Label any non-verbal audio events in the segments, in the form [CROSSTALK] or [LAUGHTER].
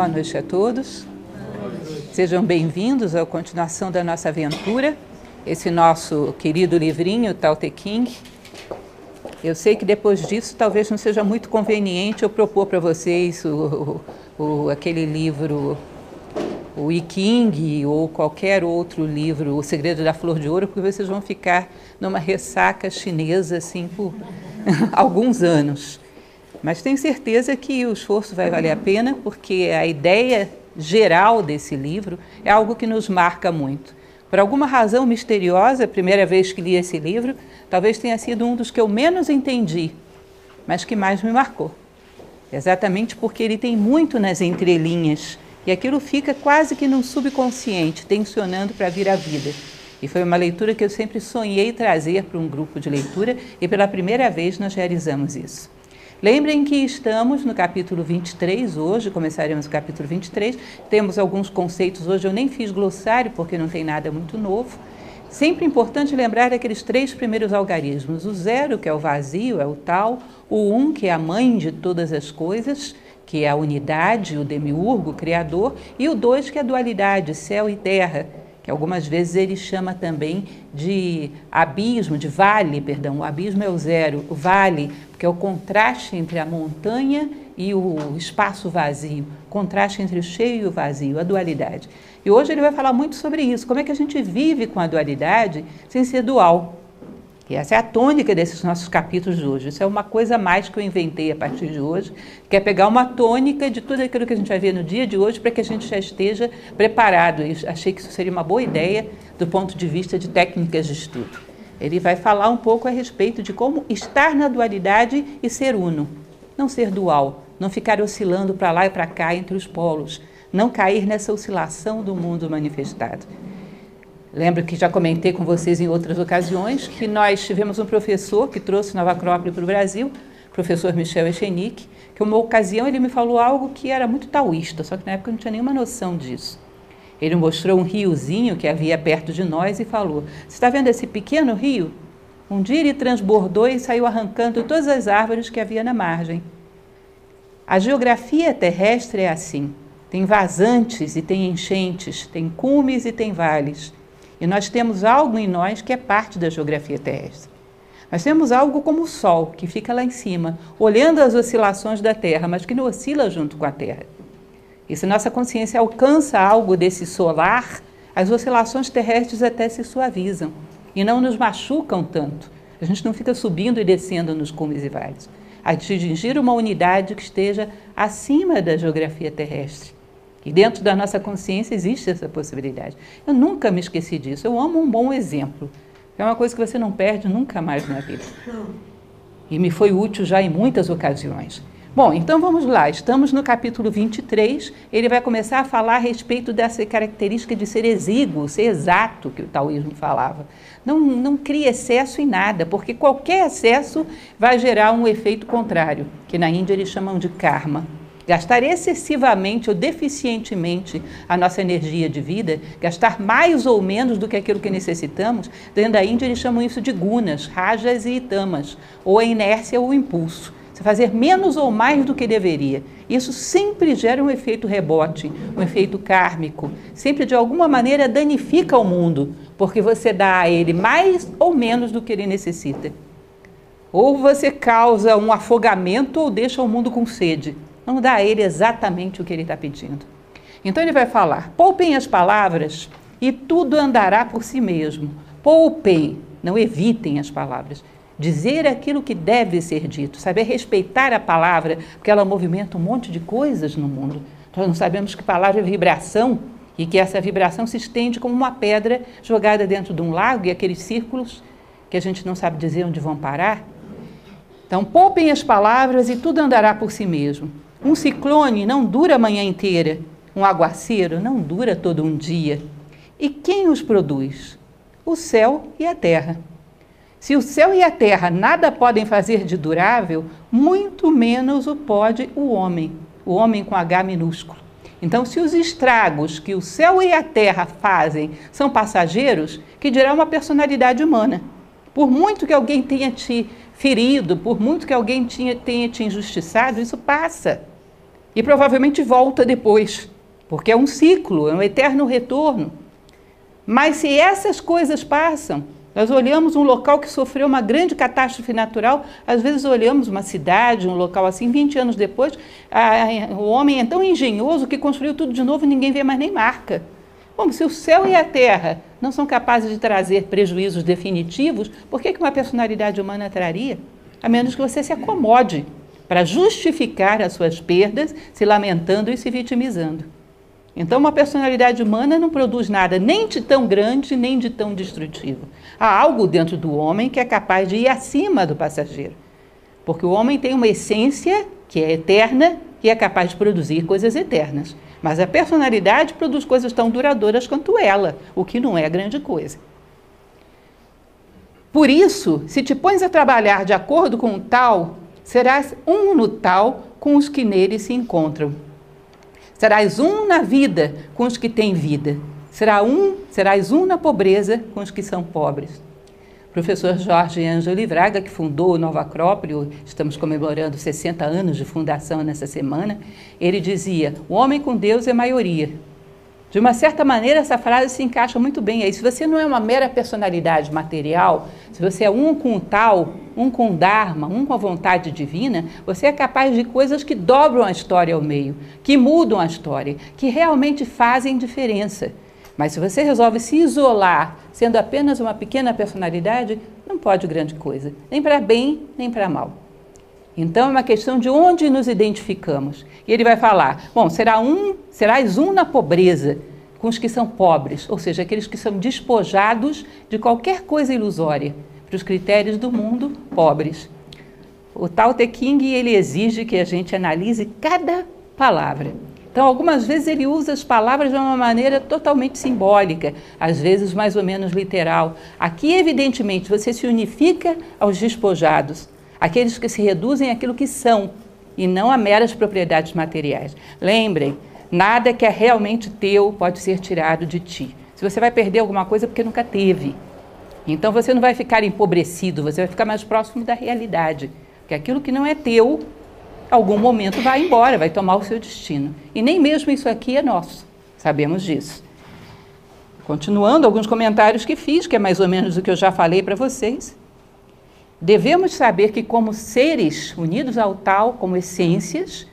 Boa noite a todos. Sejam bem-vindos à continuação da nossa aventura, esse nosso querido livrinho, Tao Te King. Eu sei que depois disso talvez não seja muito conveniente eu propor para vocês o, o, aquele livro, o I King ou qualquer outro livro, O Segredo da Flor de Ouro, porque vocês vão ficar numa ressaca chinesa assim por [LAUGHS] alguns anos. Mas tenho certeza que o esforço vai valer a pena, porque a ideia geral desse livro é algo que nos marca muito. Por alguma razão misteriosa, a primeira vez que li esse livro, talvez tenha sido um dos que eu menos entendi, mas que mais me marcou. Exatamente porque ele tem muito nas entrelinhas e aquilo fica quase que no subconsciente, tensionando para vir à vida. E foi uma leitura que eu sempre sonhei trazer para um grupo de leitura e pela primeira vez nós realizamos isso. Lembrem que estamos no capítulo 23 hoje, começaremos o capítulo 23. Temos alguns conceitos hoje, eu nem fiz glossário porque não tem nada muito novo. Sempre importante lembrar aqueles três primeiros algarismos: o zero, que é o vazio, é o tal, o um, que é a mãe de todas as coisas, que é a unidade, o demiurgo, o criador, e o dois, que é a dualidade, céu e terra, que algumas vezes ele chama também de abismo, de vale, perdão. O abismo é o zero, o vale, porque é o contraste entre a montanha e o espaço vazio, contraste entre o cheio e o vazio, a dualidade. E hoje ele vai falar muito sobre isso, como é que a gente vive com a dualidade sem ser dual. E essa é a tônica desses nossos capítulos hoje. Isso é uma coisa mais que eu inventei a partir de hoje, que é pegar uma tônica de tudo aquilo que a gente vai ver no dia de hoje para que a gente já esteja preparado. E achei que isso seria uma boa ideia do ponto de vista de técnicas de estudo. Ele vai falar um pouco a respeito de como estar na dualidade e ser uno. Não ser dual, não ficar oscilando para lá e para cá entre os polos, não cair nessa oscilação do mundo manifestado. Lembro que já comentei com vocês em outras ocasiões que nós tivemos um professor que trouxe Nova Acrópole para o Brasil, professor Michel Echenique, que uma ocasião ele me falou algo que era muito taoísta, só que na época eu não tinha nenhuma noção disso. Ele mostrou um riozinho que havia perto de nós e falou: Você está vendo esse pequeno rio? Um dia ele transbordou e saiu arrancando todas as árvores que havia na margem. A geografia terrestre é assim: tem vazantes e tem enchentes, tem cumes e tem vales. E nós temos algo em nós que é parte da geografia terrestre. Nós temos algo como o Sol, que fica lá em cima, olhando as oscilações da Terra, mas que não oscila junto com a Terra. E se nossa consciência alcança algo desse solar, as oscilações terrestres até se suavizam e não nos machucam tanto. A gente não fica subindo e descendo nos cumes e vales. A atingir uma unidade que esteja acima da geografia terrestre. E dentro da nossa consciência existe essa possibilidade. Eu nunca me esqueci disso. Eu amo um bom exemplo. É uma coisa que você não perde nunca mais na vida. E me foi útil já em muitas ocasiões. Bom, então vamos lá. Estamos no capítulo 23. Ele vai começar a falar a respeito dessa característica de ser exíguo, ser exato, que o taoísmo falava. Não, não crie excesso em nada, porque qualquer excesso vai gerar um efeito contrário, que na Índia eles chamam de karma gastar excessivamente ou deficientemente a nossa energia de vida, gastar mais ou menos do que aquilo que necessitamos, dentro da Índia eles chamam isso de gunas, rajas e tamas, ou a inércia ou o impulso. Você fazer menos ou mais do que deveria. Isso sempre gera um efeito rebote, um efeito kármico, sempre de alguma maneira danifica o mundo, porque você dá a ele mais ou menos do que ele necessita. Ou você causa um afogamento ou deixa o mundo com sede. Não dá a ele exatamente o que ele está pedindo. Então ele vai falar: poupem as palavras e tudo andará por si mesmo. Poupem, não evitem as palavras. Dizer aquilo que deve ser dito, saber respeitar a palavra, porque ela movimenta um monte de coisas no mundo. Nós não sabemos que palavra é vibração e que essa vibração se estende como uma pedra jogada dentro de um lago e aqueles círculos que a gente não sabe dizer onde vão parar. Então, poupem as palavras e tudo andará por si mesmo. Um ciclone não dura a manhã inteira, um aguaceiro não dura todo um dia. E quem os produz? O céu e a terra. Se o céu e a terra nada podem fazer de durável, muito menos o pode o homem, o homem com H minúsculo. Então, se os estragos que o céu e a terra fazem são passageiros, que dirá uma personalidade humana? Por muito que alguém tenha te ferido, por muito que alguém tenha te injustiçado, isso passa. E provavelmente volta depois, porque é um ciclo, é um eterno retorno. Mas se essas coisas passam, nós olhamos um local que sofreu uma grande catástrofe natural, às vezes olhamos uma cidade, um local assim, 20 anos depois, a, o homem é tão engenhoso que construiu tudo de novo e ninguém vê mais nem marca. Bom, se o céu e a terra não são capazes de trazer prejuízos definitivos, por que, que uma personalidade humana traria? A menos que você se acomode para justificar as suas perdas, se lamentando e se vitimizando. Então, uma personalidade humana não produz nada nem de tão grande, nem de tão destrutivo. Há algo dentro do homem que é capaz de ir acima do passageiro. Porque o homem tem uma essência que é eterna e é capaz de produzir coisas eternas. Mas a personalidade produz coisas tão duradouras quanto ela, o que não é grande coisa. Por isso, se te pões a trabalhar de acordo com o tal, serás um no tal com os que nele se encontram. Serás um na vida com os que têm vida. Será um, serás um na pobreza com os que são pobres. O professor Jorge Ângelo Livraga, que fundou o Nova Acrópole, estamos comemorando 60 anos de fundação nessa semana, ele dizia: o homem com Deus é maioria. De uma certa maneira, essa frase se encaixa muito bem aí. Se você não é uma mera personalidade material, se você é um com o tal, um com o Dharma, um com a vontade divina, você é capaz de coisas que dobram a história ao meio, que mudam a história, que realmente fazem diferença. Mas se você resolve se isolar, sendo apenas uma pequena personalidade, não pode grande coisa, nem para bem, nem para mal. Então é uma questão de onde nos identificamos. E ele vai falar: bom, será um, serás um na pobreza com os que são pobres, ou seja, aqueles que são despojados de qualquer coisa ilusória, para os critérios do mundo, pobres. O Tao Te King ele exige que a gente analise cada palavra. Então, algumas vezes ele usa as palavras de uma maneira totalmente simbólica, às vezes mais ou menos literal. Aqui, evidentemente, você se unifica aos despojados, aqueles que se reduzem àquilo que são e não a meras propriedades materiais. Lembrem, nada que é realmente teu pode ser tirado de ti. Se você vai perder alguma coisa, é porque nunca teve. Então você não vai ficar empobrecido, você vai ficar mais próximo da realidade. Porque aquilo que não é teu, algum momento vai embora, vai tomar o seu destino. E nem mesmo isso aqui é nosso. Sabemos disso. Continuando alguns comentários que fiz, que é mais ou menos o que eu já falei para vocês. Devemos saber que, como seres unidos ao tal, como essências,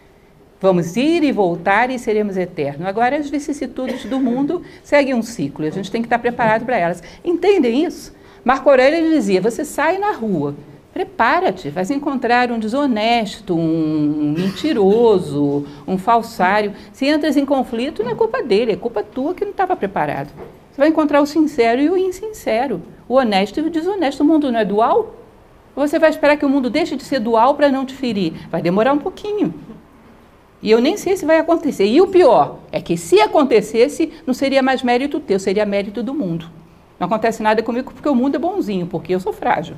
vamos ir e voltar e seremos eternos. Agora, as vicissitudes do mundo seguem um ciclo e a gente tem que estar preparado para elas. Entendem isso? Marco Aurélio dizia: você sai na rua, prepara-te, vais encontrar um desonesto, um mentiroso, um falsário. Se entras em conflito, não é culpa dele, é culpa tua que não estava preparado. Você vai encontrar o sincero e o insincero, o honesto e o desonesto. O mundo não é dual? Você vai esperar que o mundo deixe de ser dual para não te ferir? Vai demorar um pouquinho. E eu nem sei se vai acontecer. E o pior é que se acontecesse, não seria mais mérito teu, seria mérito do mundo. Não acontece nada comigo porque o mundo é bonzinho, porque eu sou frágil.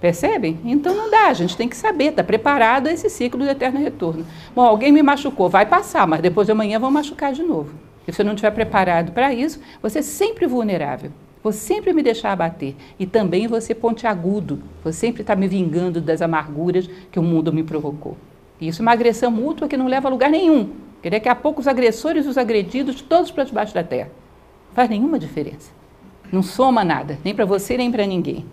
Percebem? Então não dá, a gente tem que saber, estar tá preparado a esse ciclo do eterno retorno. Bom, alguém me machucou, vai passar, mas depois de amanhã vão machucar de novo. Se você não estiver preparado para isso, você é sempre vulnerável. Vou sempre me deixar abater. E também vou ser pontiagudo. Vou sempre estar me vingando das amarguras que o mundo me provocou. E isso é uma agressão mútua que não leva a lugar nenhum. Porque daqui a pouco os agressores e os agredidos, todos para debaixo da terra. Não faz nenhuma diferença. Não soma nada, nem para você, nem para ninguém.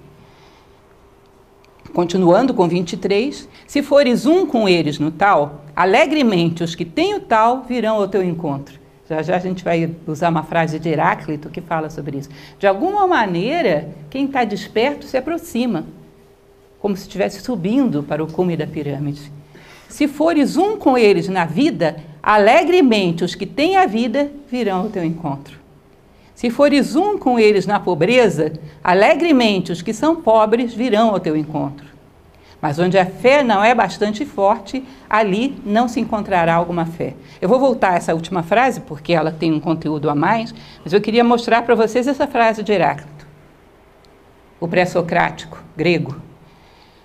Continuando com 23, se fores um com eles no tal, alegremente os que têm o tal virão ao teu encontro. Já já a gente vai usar uma frase de Heráclito que fala sobre isso. De alguma maneira, quem está desperto se aproxima, como se estivesse subindo para o cume da pirâmide. Se fores um com eles na vida, alegremente os que têm a vida virão ao teu encontro. Se fores um com eles na pobreza, alegremente os que são pobres virão ao teu encontro. Mas onde a fé não é bastante forte, ali não se encontrará alguma fé. Eu vou voltar a essa última frase, porque ela tem um conteúdo a mais, mas eu queria mostrar para vocês essa frase de Heráclito, o pré-socrático grego.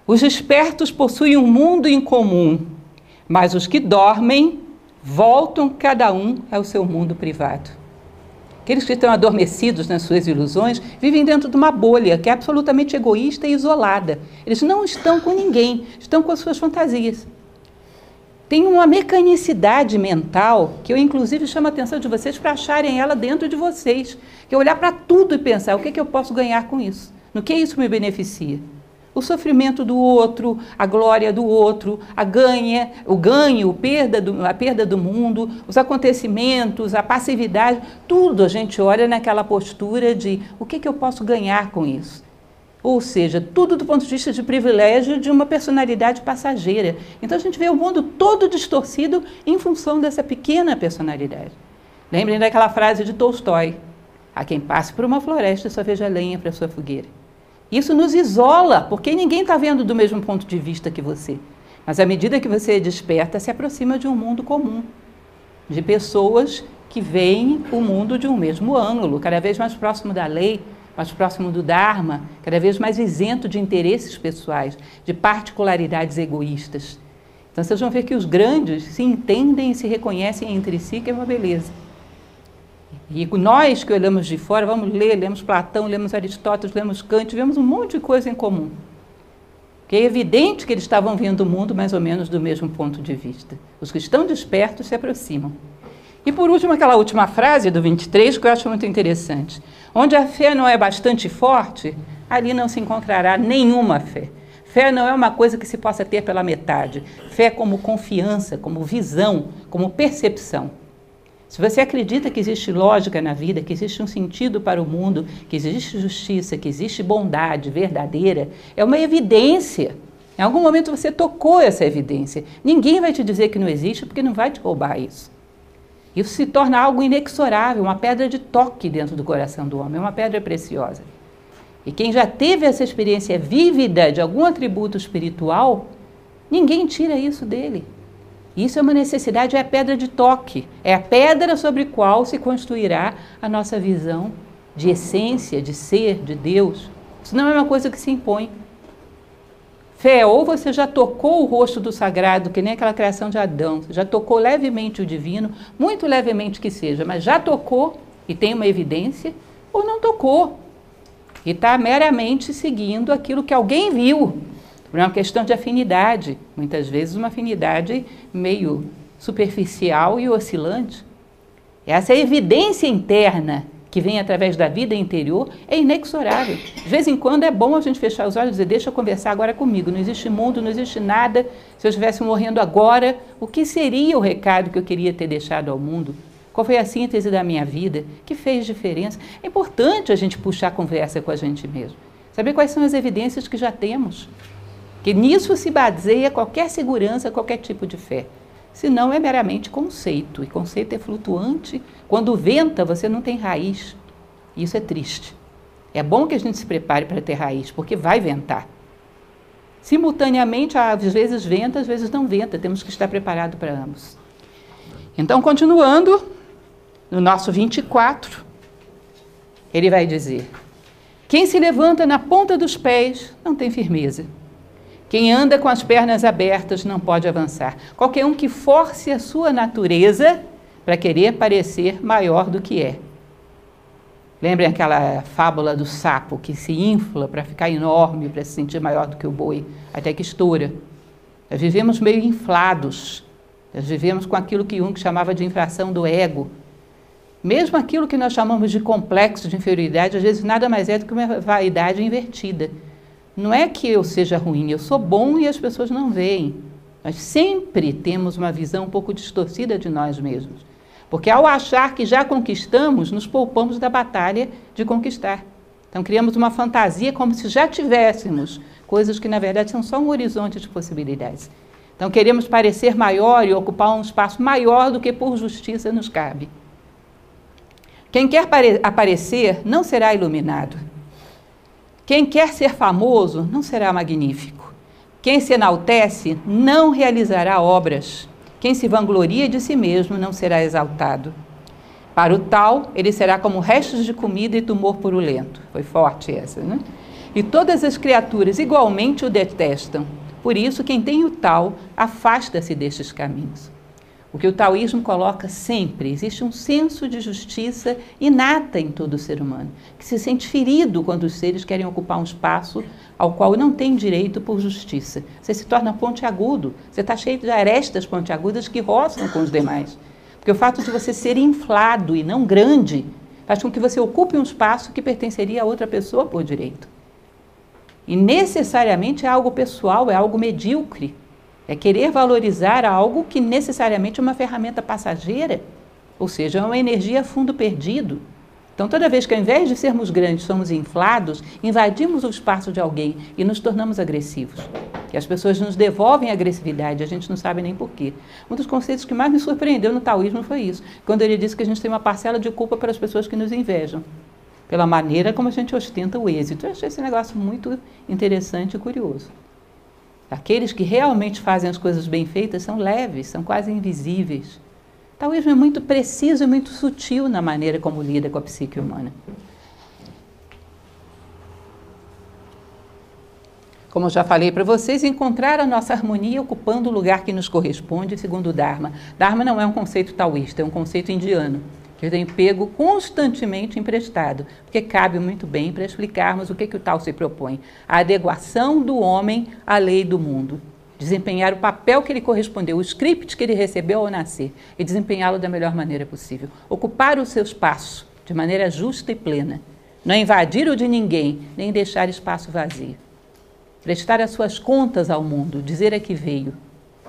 Os espertos possuem um mundo em comum, mas os que dormem voltam cada um ao seu mundo privado. Aqueles que estão adormecidos nas suas ilusões vivem dentro de uma bolha que é absolutamente egoísta e isolada. Eles não estão com ninguém, estão com as suas fantasias. tem uma mecanicidade mental que eu, inclusive, chamo a atenção de vocês para acharem ela dentro de vocês. Que é olhar para tudo e pensar: o que, é que eu posso ganhar com isso? No que isso me beneficia? O sofrimento do outro, a glória do outro, a ganha, o ganho, a perda, do, a perda do mundo, os acontecimentos, a passividade, tudo a gente olha naquela postura de o que, que eu posso ganhar com isso. Ou seja, tudo do ponto de vista de privilégio de uma personalidade passageira. Então a gente vê o mundo todo distorcido em função dessa pequena personalidade. Lembrem daquela frase de Tolstói: A quem passe por uma floresta só veja lenha para sua fogueira. Isso nos isola, porque ninguém está vendo do mesmo ponto de vista que você. Mas à medida que você desperta, se aproxima de um mundo comum, de pessoas que veem o mundo de um mesmo ângulo, cada vez mais próximo da lei, mais próximo do Dharma, cada vez mais isento de interesses pessoais, de particularidades egoístas. Então vocês vão ver que os grandes se entendem e se reconhecem entre si, que é uma beleza. E nós que olhamos de fora, vamos ler, lemos Platão, lemos Aristóteles, lemos Kant, vemos um monte de coisa em comum. Que é evidente que eles estavam vendo o mundo mais ou menos do mesmo ponto de vista. Os que estão despertos se aproximam. E por último, aquela última frase do 23 que eu acho muito interessante. Onde a fé não é bastante forte, ali não se encontrará nenhuma fé. Fé não é uma coisa que se possa ter pela metade. Fé como confiança, como visão, como percepção. Se você acredita que existe lógica na vida, que existe um sentido para o mundo, que existe justiça, que existe bondade verdadeira, é uma evidência. Em algum momento você tocou essa evidência. Ninguém vai te dizer que não existe porque não vai te roubar isso. Isso se torna algo inexorável, uma pedra de toque dentro do coração do homem, uma pedra preciosa. E quem já teve essa experiência vívida de algum atributo espiritual, ninguém tira isso dele. Isso é uma necessidade, é a pedra de toque, é a pedra sobre qual se construirá a nossa visão de essência, de ser, de Deus. Isso não é uma coisa que se impõe. Fé, ou você já tocou o rosto do sagrado, que nem aquela criação de Adão, já tocou levemente o divino, muito levemente que seja, mas já tocou e tem uma evidência, ou não tocou. E está meramente seguindo aquilo que alguém viu, por uma questão de afinidade, muitas vezes uma afinidade meio superficial e oscilante. Essa evidência interna que vem através da vida interior é inexorável. De vez em quando é bom a gente fechar os olhos e dizer: Deixa eu conversar agora comigo. Não existe mundo, não existe nada. Se eu estivesse morrendo agora, o que seria o recado que eu queria ter deixado ao mundo? Qual foi a síntese da minha vida? Que fez diferença? É importante a gente puxar a conversa com a gente mesmo. Saber quais são as evidências que já temos. Que nisso se baseia qualquer segurança, qualquer tipo de fé. Senão é meramente conceito, e conceito é flutuante. Quando venta, você não tem raiz. Isso é triste. É bom que a gente se prepare para ter raiz, porque vai ventar. Simultaneamente, às vezes venta, às vezes não venta. Temos que estar preparados para ambos. Então, continuando, no nosso 24, ele vai dizer: Quem se levanta na ponta dos pés não tem firmeza. Quem anda com as pernas abertas não pode avançar. Qualquer um que force a sua natureza para querer parecer maior do que é. Lembrem aquela fábula do sapo que se infla para ficar enorme, para se sentir maior do que o boi, até que estoura. Nós vivemos meio inflados. Nós vivemos com aquilo que Jung chamava de infração do ego. Mesmo aquilo que nós chamamos de complexo de inferioridade, às vezes nada mais é do que uma vaidade invertida. Não é que eu seja ruim, eu sou bom e as pessoas não veem. Nós sempre temos uma visão um pouco distorcida de nós mesmos. Porque ao achar que já conquistamos, nos poupamos da batalha de conquistar. Então criamos uma fantasia como se já tivéssemos coisas que na verdade são só um horizonte de possibilidades. Então queremos parecer maior e ocupar um espaço maior do que por justiça nos cabe. Quem quer aparecer não será iluminado. Quem quer ser famoso não será magnífico. Quem se enaltece não realizará obras. Quem se vangloria de si mesmo não será exaltado. Para o tal, ele será como restos de comida e tumor purulento. Foi forte essa, né? E todas as criaturas igualmente o detestam. Por isso, quem tem o tal, afasta-se destes caminhos. O que o taoísmo coloca sempre, existe um senso de justiça inata em todo ser humano, que se sente ferido quando os seres querem ocupar um espaço ao qual não tem direito por justiça. Você se torna pontiagudo, você está cheio de arestas pontiagudas que roçam com os demais. Porque o fato de você ser inflado e não grande faz com que você ocupe um espaço que pertenceria a outra pessoa por direito. E necessariamente é algo pessoal, é algo medíocre. É querer valorizar algo que necessariamente é uma ferramenta passageira, ou seja, é uma energia fundo perdido. Então, toda vez que ao invés de sermos grandes, somos inflados, invadimos o espaço de alguém e nos tornamos agressivos. E as pessoas nos devolvem a agressividade, a gente não sabe nem porquê. Um dos conceitos que mais me surpreendeu no taoísmo foi isso, quando ele disse que a gente tem uma parcela de culpa para as pessoas que nos invejam, pela maneira como a gente ostenta o êxito. Eu achei esse negócio muito interessante e curioso. Aqueles que realmente fazem as coisas bem feitas são leves, são quase invisíveis. O taoísmo é muito preciso e muito sutil na maneira como lida com a psique humana. Como eu já falei para vocês, encontrar a nossa harmonia ocupando o lugar que nos corresponde segundo o Dharma. Dharma não é um conceito taoísta, é um conceito indiano eu tenho pego constantemente emprestado, porque cabe muito bem para explicarmos o que, que o tal se propõe. A adequação do homem à lei do mundo. Desempenhar o papel que ele correspondeu, o script que ele recebeu ao nascer, e desempenhá-lo da melhor maneira possível. Ocupar o seu espaço de maneira justa e plena. Não invadir o de ninguém, nem deixar espaço vazio. Prestar as suas contas ao mundo, dizer a que veio.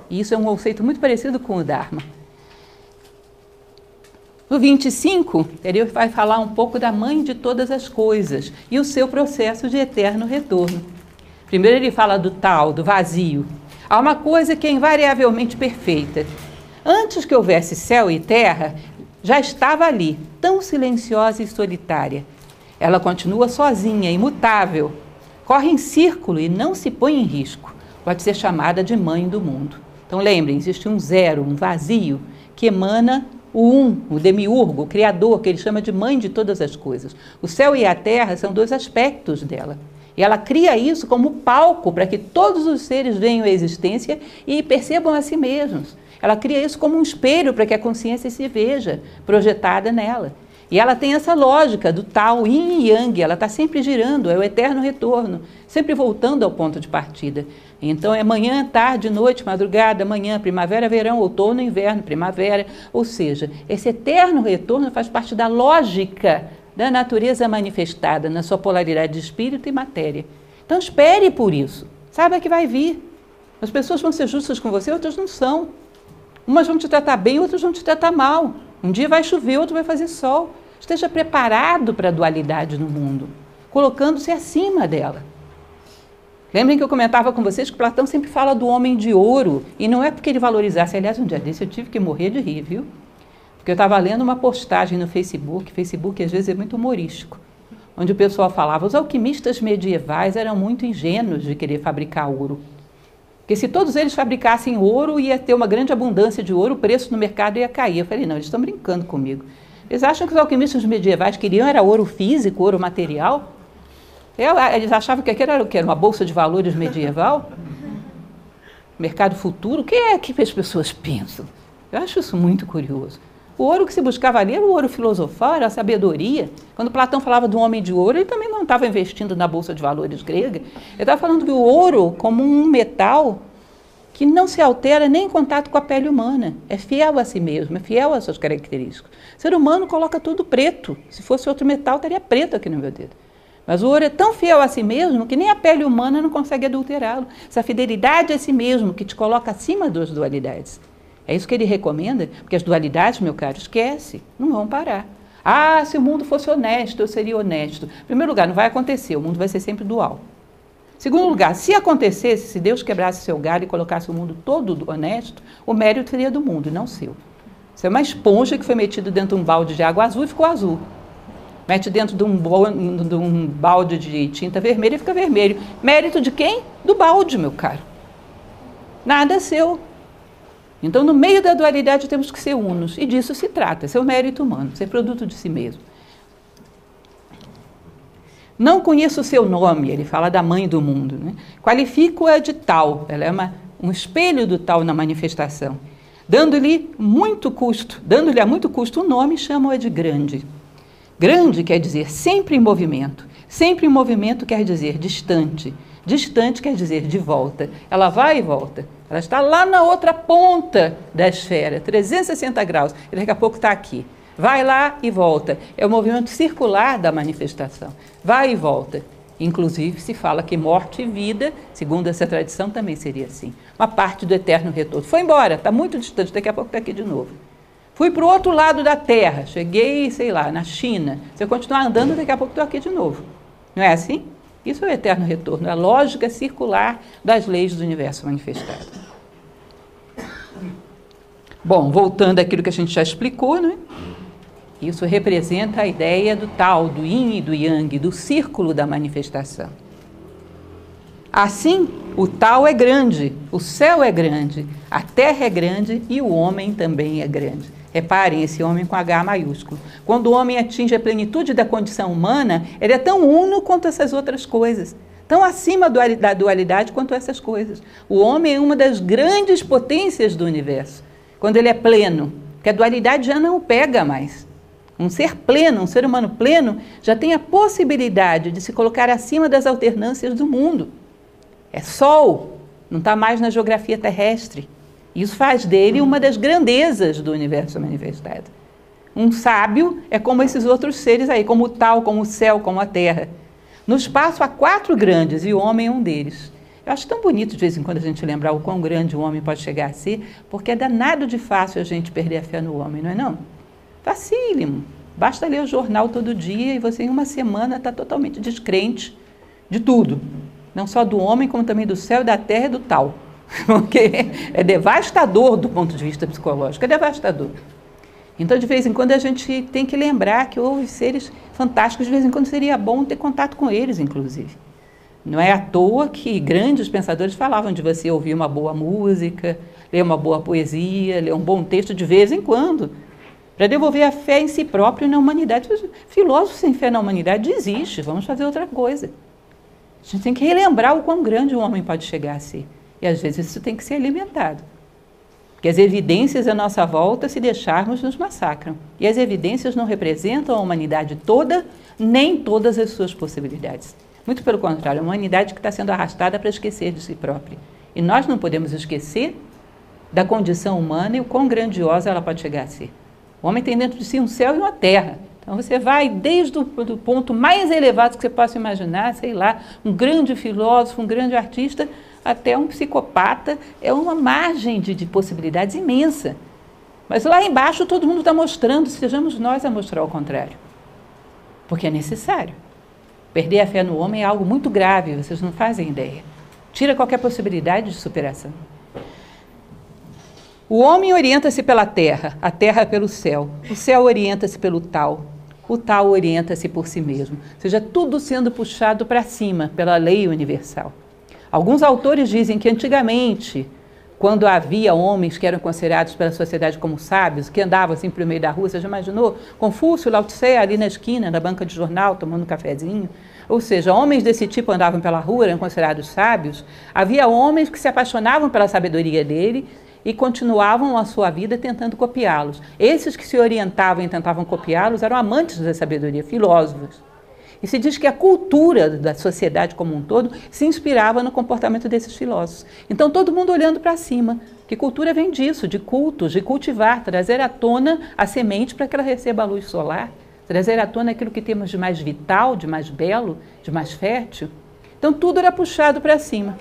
E isso é um conceito muito parecido com o Dharma. No 25, ele vai falar um pouco da mãe de todas as coisas e o seu processo de eterno retorno. Primeiro, ele fala do tal, do vazio. Há uma coisa que é invariavelmente perfeita. Antes que houvesse céu e terra, já estava ali, tão silenciosa e solitária. Ela continua sozinha, imutável, corre em círculo e não se põe em risco. Pode ser chamada de mãe do mundo. Então lembrem, existe um zero, um vazio, que emana o Um, o demiurgo, o Criador, que ele chama de mãe de todas as coisas. O céu e a terra são dois aspectos dela. E ela cria isso como palco para que todos os seres venham à existência e percebam a si mesmos. Ela cria isso como um espelho para que a consciência se veja projetada nela. E ela tem essa lógica do tal yin e yang, ela está sempre girando, é o eterno retorno, sempre voltando ao ponto de partida. Então é manhã, tarde, noite, madrugada, manhã, primavera, verão, outono, inverno, primavera. Ou seja, esse eterno retorno faz parte da lógica da natureza manifestada na sua polaridade de espírito e matéria. Então espere por isso. Saiba que vai vir. As pessoas vão ser justas com você, outras não são. Umas vão te tratar bem, outras vão te tratar mal. Um dia vai chover, outro vai fazer sol. Esteja preparado para a dualidade no mundo, colocando-se acima dela. Lembrem que eu comentava com vocês que Platão sempre fala do homem de ouro, e não é porque ele valorizasse. Aliás, um dia desse eu tive que morrer de rir, viu? Porque eu estava lendo uma postagem no Facebook, Facebook às vezes é muito humorístico, onde o pessoal falava: os alquimistas medievais eram muito ingênuos de querer fabricar ouro. Porque se todos eles fabricassem ouro, ia ter uma grande abundância de ouro, o preço no mercado ia cair. Eu falei: não, eles estão brincando comigo. Eles acham que os alquimistas medievais queriam era ouro físico, ouro material? Eles achavam que aquilo era o quê? Uma bolsa de valores medieval? [LAUGHS] Mercado futuro? O que é que as pessoas pensam? Eu acho isso muito curioso. O ouro que se buscava ali era o ouro filosofal, era a sabedoria. Quando Platão falava do homem de ouro, ele também não estava investindo na bolsa de valores grega. Ele estava falando que o ouro, como um metal, que não se altera nem em contato com a pele humana. É fiel a si mesmo, é fiel às suas características. O ser humano coloca tudo preto. Se fosse outro metal, estaria preto aqui no meu dedo. Mas o ouro é tão fiel a si mesmo que nem a pele humana não consegue adulterá-lo. Essa fidelidade a si mesmo que te coloca acima das dualidades. É isso que ele recomenda, porque as dualidades, meu caro, esquece, não vão parar. Ah, se o mundo fosse honesto, eu seria honesto. Em primeiro lugar, não vai acontecer, o mundo vai ser sempre dual. Segundo lugar, se acontecesse, se Deus quebrasse seu galho e colocasse o mundo todo honesto, o mérito seria do mundo e não seu. Você é uma esponja que foi metida dentro de um balde de água azul e ficou azul. Mete dentro de um, de um balde de tinta vermelha e fica vermelho. Mérito de quem? Do balde, meu caro. Nada é seu. Então, no meio da dualidade, temos que ser unos. E disso se trata, ser o mérito humano, ser produto de si mesmo. Não conheço o seu nome, ele fala da mãe do mundo. Né? Qualifico-a de tal, ela é uma, um espelho do tal na manifestação. Dando-lhe muito custo, dando-lhe a muito custo o nome, chamam-a de grande. Grande quer dizer sempre em movimento. Sempre em movimento quer dizer distante. Distante quer dizer de volta. Ela vai e volta. Ela está lá na outra ponta da esfera, 360 graus, e daqui a pouco está aqui. Vai lá e volta. É o movimento circular da manifestação. Vai e volta. Inclusive, se fala que morte e vida, segundo essa tradição, também seria assim. Uma parte do eterno retorno. Foi embora, está muito distante, daqui a pouco está aqui de novo. Fui para o outro lado da Terra, cheguei, sei lá, na China. Se eu continuar andando, daqui a pouco estou aqui de novo. Não é assim? Isso é o eterno retorno, a lógica circular das leis do universo manifestado. Bom, voltando àquilo que a gente já explicou, né? Isso representa a ideia do tal, do yin e do yang, do círculo da manifestação. Assim, o tal é grande, o céu é grande, a terra é grande e o homem também é grande. Reparem, esse homem com H maiúsculo. Quando o homem atinge a plenitude da condição humana, ele é tão uno quanto essas outras coisas. Tão acima da dualidade quanto essas coisas. O homem é uma das grandes potências do universo. Quando ele é pleno, que a dualidade já não o pega mais. Um ser pleno, um ser humano pleno, já tem a possibilidade de se colocar acima das alternâncias do mundo. É sol, não está mais na geografia terrestre. Isso faz dele uma das grandezas do universo manifestado. Um sábio é como esses outros seres aí, como o tal, como o céu, como a terra. No espaço há quatro grandes e o homem é um deles. Eu acho tão bonito de vez em quando a gente lembrar o quão grande o homem pode chegar a ser, porque é danado de fácil a gente perder a fé no homem, não é não? Facílimo. Basta ler o jornal todo dia e você em uma semana está totalmente descrente de tudo. Não só do homem, como também do céu, da terra e do tal. [LAUGHS] Porque é devastador do ponto de vista psicológico, é devastador. Então, de vez em quando, a gente tem que lembrar que houve seres fantásticos, de vez em quando seria bom ter contato com eles, inclusive. Não é à toa que grandes pensadores falavam de você ouvir uma boa música, ler uma boa poesia, ler um bom texto de vez em quando para devolver a fé em si próprio e na humanidade. Filósofo sem fé na humanidade desiste, vamos fazer outra coisa. A gente tem que relembrar o quão grande o homem pode chegar a ser. E às vezes isso tem que ser alimentado. Porque as evidências à nossa volta, se deixarmos, nos massacram. E as evidências não representam a humanidade toda, nem todas as suas possibilidades. Muito pelo contrário, a humanidade que está sendo arrastada para esquecer de si própria. E nós não podemos esquecer da condição humana e o quão grandiosa ela pode chegar a ser. O homem tem dentro de si um céu e uma terra. Então você vai desde o do ponto mais elevado que você possa imaginar, sei lá, um grande filósofo, um grande artista, até um psicopata. É uma margem de, de possibilidades imensa. Mas lá embaixo todo mundo está mostrando, sejamos nós a mostrar o contrário. Porque é necessário. Perder a fé no homem é algo muito grave, vocês não fazem ideia. Tira qualquer possibilidade de superação. O homem orienta-se pela terra, a terra pelo céu. O céu orienta-se pelo tal, o tal orienta-se por si mesmo. Ou seja, tudo sendo puxado para cima pela lei universal. Alguns autores dizem que antigamente, quando havia homens que eram considerados pela sociedade como sábios, que andavam assim para o meio da rua, você já imaginou? Confúcio, Lao Tse, ali na esquina, na banca de jornal, tomando um cafezinho. Ou seja, homens desse tipo andavam pela rua, eram considerados sábios. Havia homens que se apaixonavam pela sabedoria dele e continuavam a sua vida tentando copiá-los. Esses que se orientavam e tentavam copiá-los eram amantes da sabedoria, filósofos. E se diz que a cultura da sociedade como um todo se inspirava no comportamento desses filósofos. Então, todo mundo olhando para cima. Que cultura vem disso, de cultos, de cultivar, trazer à tona a semente para que ela receba a luz solar, trazer à tona aquilo que temos de mais vital, de mais belo, de mais fértil. Então, tudo era puxado para cima.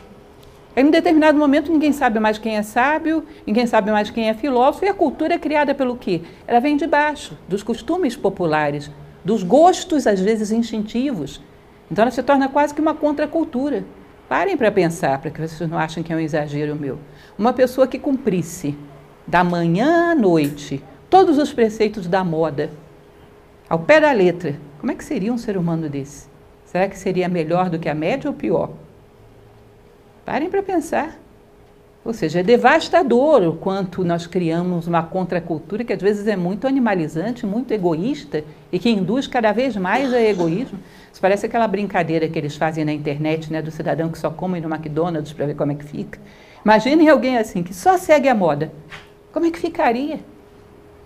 Em um determinado momento, ninguém sabe mais quem é sábio, ninguém sabe mais quem é filósofo, e a cultura é criada pelo quê? Ela vem de baixo, dos costumes populares, dos gostos, às vezes, instintivos. Então, ela se torna quase que uma contracultura. Parem para pensar, para que vocês não achem que é um exagero meu. Uma pessoa que cumprisse, da manhã à noite, todos os preceitos da moda, ao pé da letra, como é que seria um ser humano desse? Será que seria melhor do que a média ou pior? Parem para pensar. Ou seja, é devastador o quanto nós criamos uma contracultura que às vezes é muito animalizante, muito egoísta e que induz cada vez mais a egoísmo. Isso parece aquela brincadeira que eles fazem na internet, né, do cidadão que só come no McDonald's para ver como é que fica. Imaginem alguém assim, que só segue a moda. Como é que ficaria?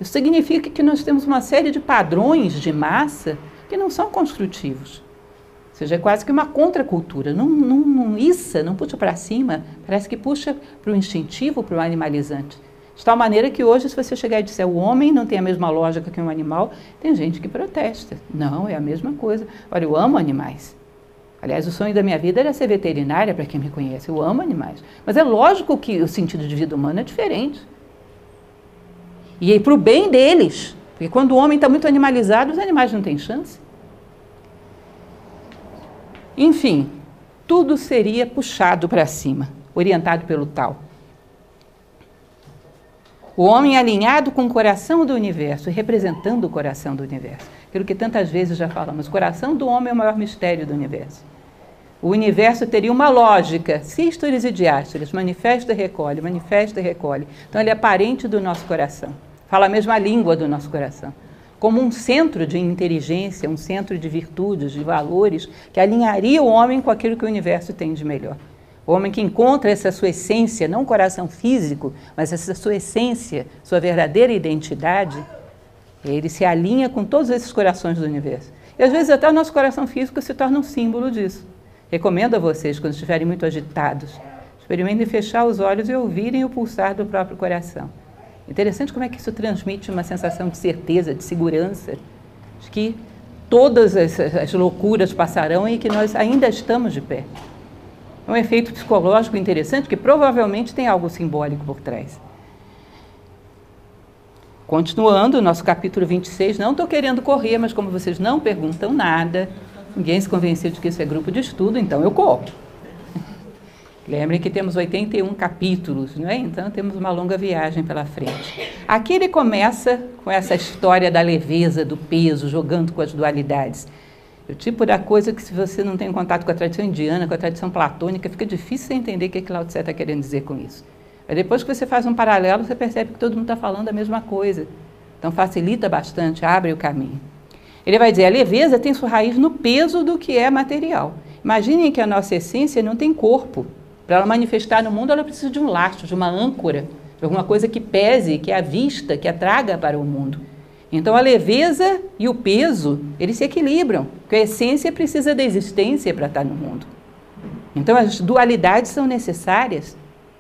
Isso significa que nós temos uma série de padrões de massa que não são construtivos. Seja, é quase que uma contracultura. Não, não, não não puxa para cima, parece que puxa para o instintivo, para o animalizante. De tal maneira que hoje, se você chegar e disser o homem não tem a mesma lógica que um animal, tem gente que protesta. Não, é a mesma coisa. Olha, eu amo animais. Aliás, o sonho da minha vida era ser veterinária, para quem me conhece. Eu amo animais. Mas é lógico que o sentido de vida humana é diferente. E para o bem deles. Porque quando o homem está muito animalizado, os animais não têm chance. Enfim, tudo seria puxado para cima, orientado pelo tal. O homem alinhado com o coração do universo, representando o coração do universo. Aquilo que tantas vezes já falamos. O coração do homem é o maior mistério do universo. O universo teria uma lógica, sístoles e diástoles, manifesta e recolhe, manifesta e recolhe. Então ele é parente do nosso coração, fala a mesma língua do nosso coração. Como um centro de inteligência, um centro de virtudes, de valores, que alinharia o homem com aquilo que o universo tem de melhor. O homem que encontra essa sua essência, não o coração físico, mas essa sua essência, sua verdadeira identidade, ele se alinha com todos esses corações do universo. E às vezes até o nosso coração físico se torna um símbolo disso. Recomendo a vocês, quando estiverem muito agitados, experimentem fechar os olhos e ouvirem o pulsar do próprio coração. Interessante como é que isso transmite uma sensação de certeza, de segurança, de que todas as, as loucuras passarão e que nós ainda estamos de pé. É um efeito psicológico interessante que provavelmente tem algo simbólico por trás. Continuando, nosso capítulo 26, não estou querendo correr, mas como vocês não perguntam nada, ninguém se convenceu de que isso é grupo de estudo, então eu corro. Lembrem que temos 81 capítulos, não é? Então temos uma longa viagem pela frente. Aqui ele começa com essa história da leveza, do peso, jogando com as dualidades. O tipo da coisa que, se você não tem contato com a tradição indiana, com a tradição platônica, fica difícil você entender o que, é que Lao Tse está querendo dizer com isso. Mas depois que você faz um paralelo, você percebe que todo mundo está falando a mesma coisa. Então facilita bastante, abre o caminho. Ele vai dizer: a leveza tem sua raiz no peso do que é material. Imaginem que a nossa essência não tem corpo. Para ela manifestar no mundo, ela precisa de um lastro, de uma âncora, de alguma coisa que pese, que a vista, que a traga para o mundo. Então a leveza e o peso, eles se equilibram, porque a essência precisa da existência para estar no mundo. Então as dualidades são necessárias.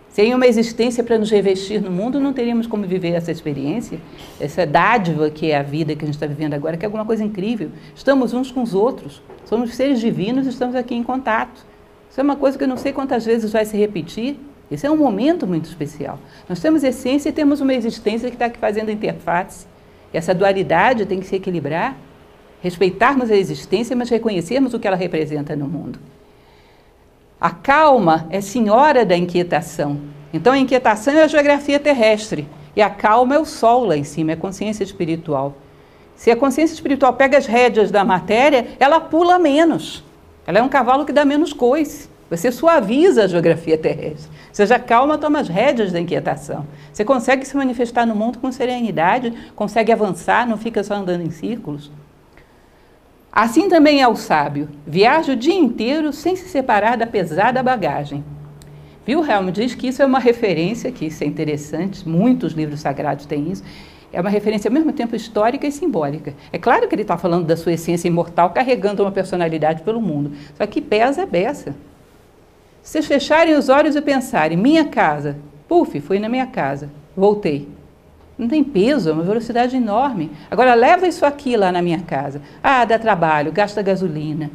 Sem uma existência para nos revestir no mundo, não teríamos como viver essa experiência, essa dádiva que é a vida que a gente está vivendo agora, que é alguma coisa incrível. Estamos uns com os outros, somos seres divinos e estamos aqui em contato. Isso é uma coisa que eu não sei quantas vezes vai se repetir. Esse é um momento muito especial. Nós temos essência e temos uma existência que está aqui fazendo interface. Essa dualidade tem que se equilibrar, respeitarmos a existência, mas reconhecermos o que ela representa no mundo. A calma é senhora da inquietação. Então a inquietação é a geografia terrestre e a calma é o sol lá em cima, é a consciência espiritual. Se a consciência espiritual pega as rédeas da matéria, ela pula menos. Ela é um cavalo que dá menos coice. Você suaviza a geografia terrestre. Seja calma, toma as rédeas da inquietação. Você consegue se manifestar no mundo com serenidade, consegue avançar, não fica só andando em círculos. Assim também é o sábio. Viaja o dia inteiro sem se separar da pesada bagagem. Wilhelm diz que isso é uma referência, que isso é interessante, muitos livros sagrados têm isso, é uma referência ao mesmo tempo histórica e simbólica. É claro que ele está falando da sua essência imortal, carregando uma personalidade pelo mundo. Só que pesa é beça. Se vocês fecharem os olhos e pensarem, minha casa, puf, fui na minha casa, voltei. Não tem peso, é uma velocidade enorme. Agora leva isso aqui lá na minha casa. Ah, dá trabalho, gasta gasolina,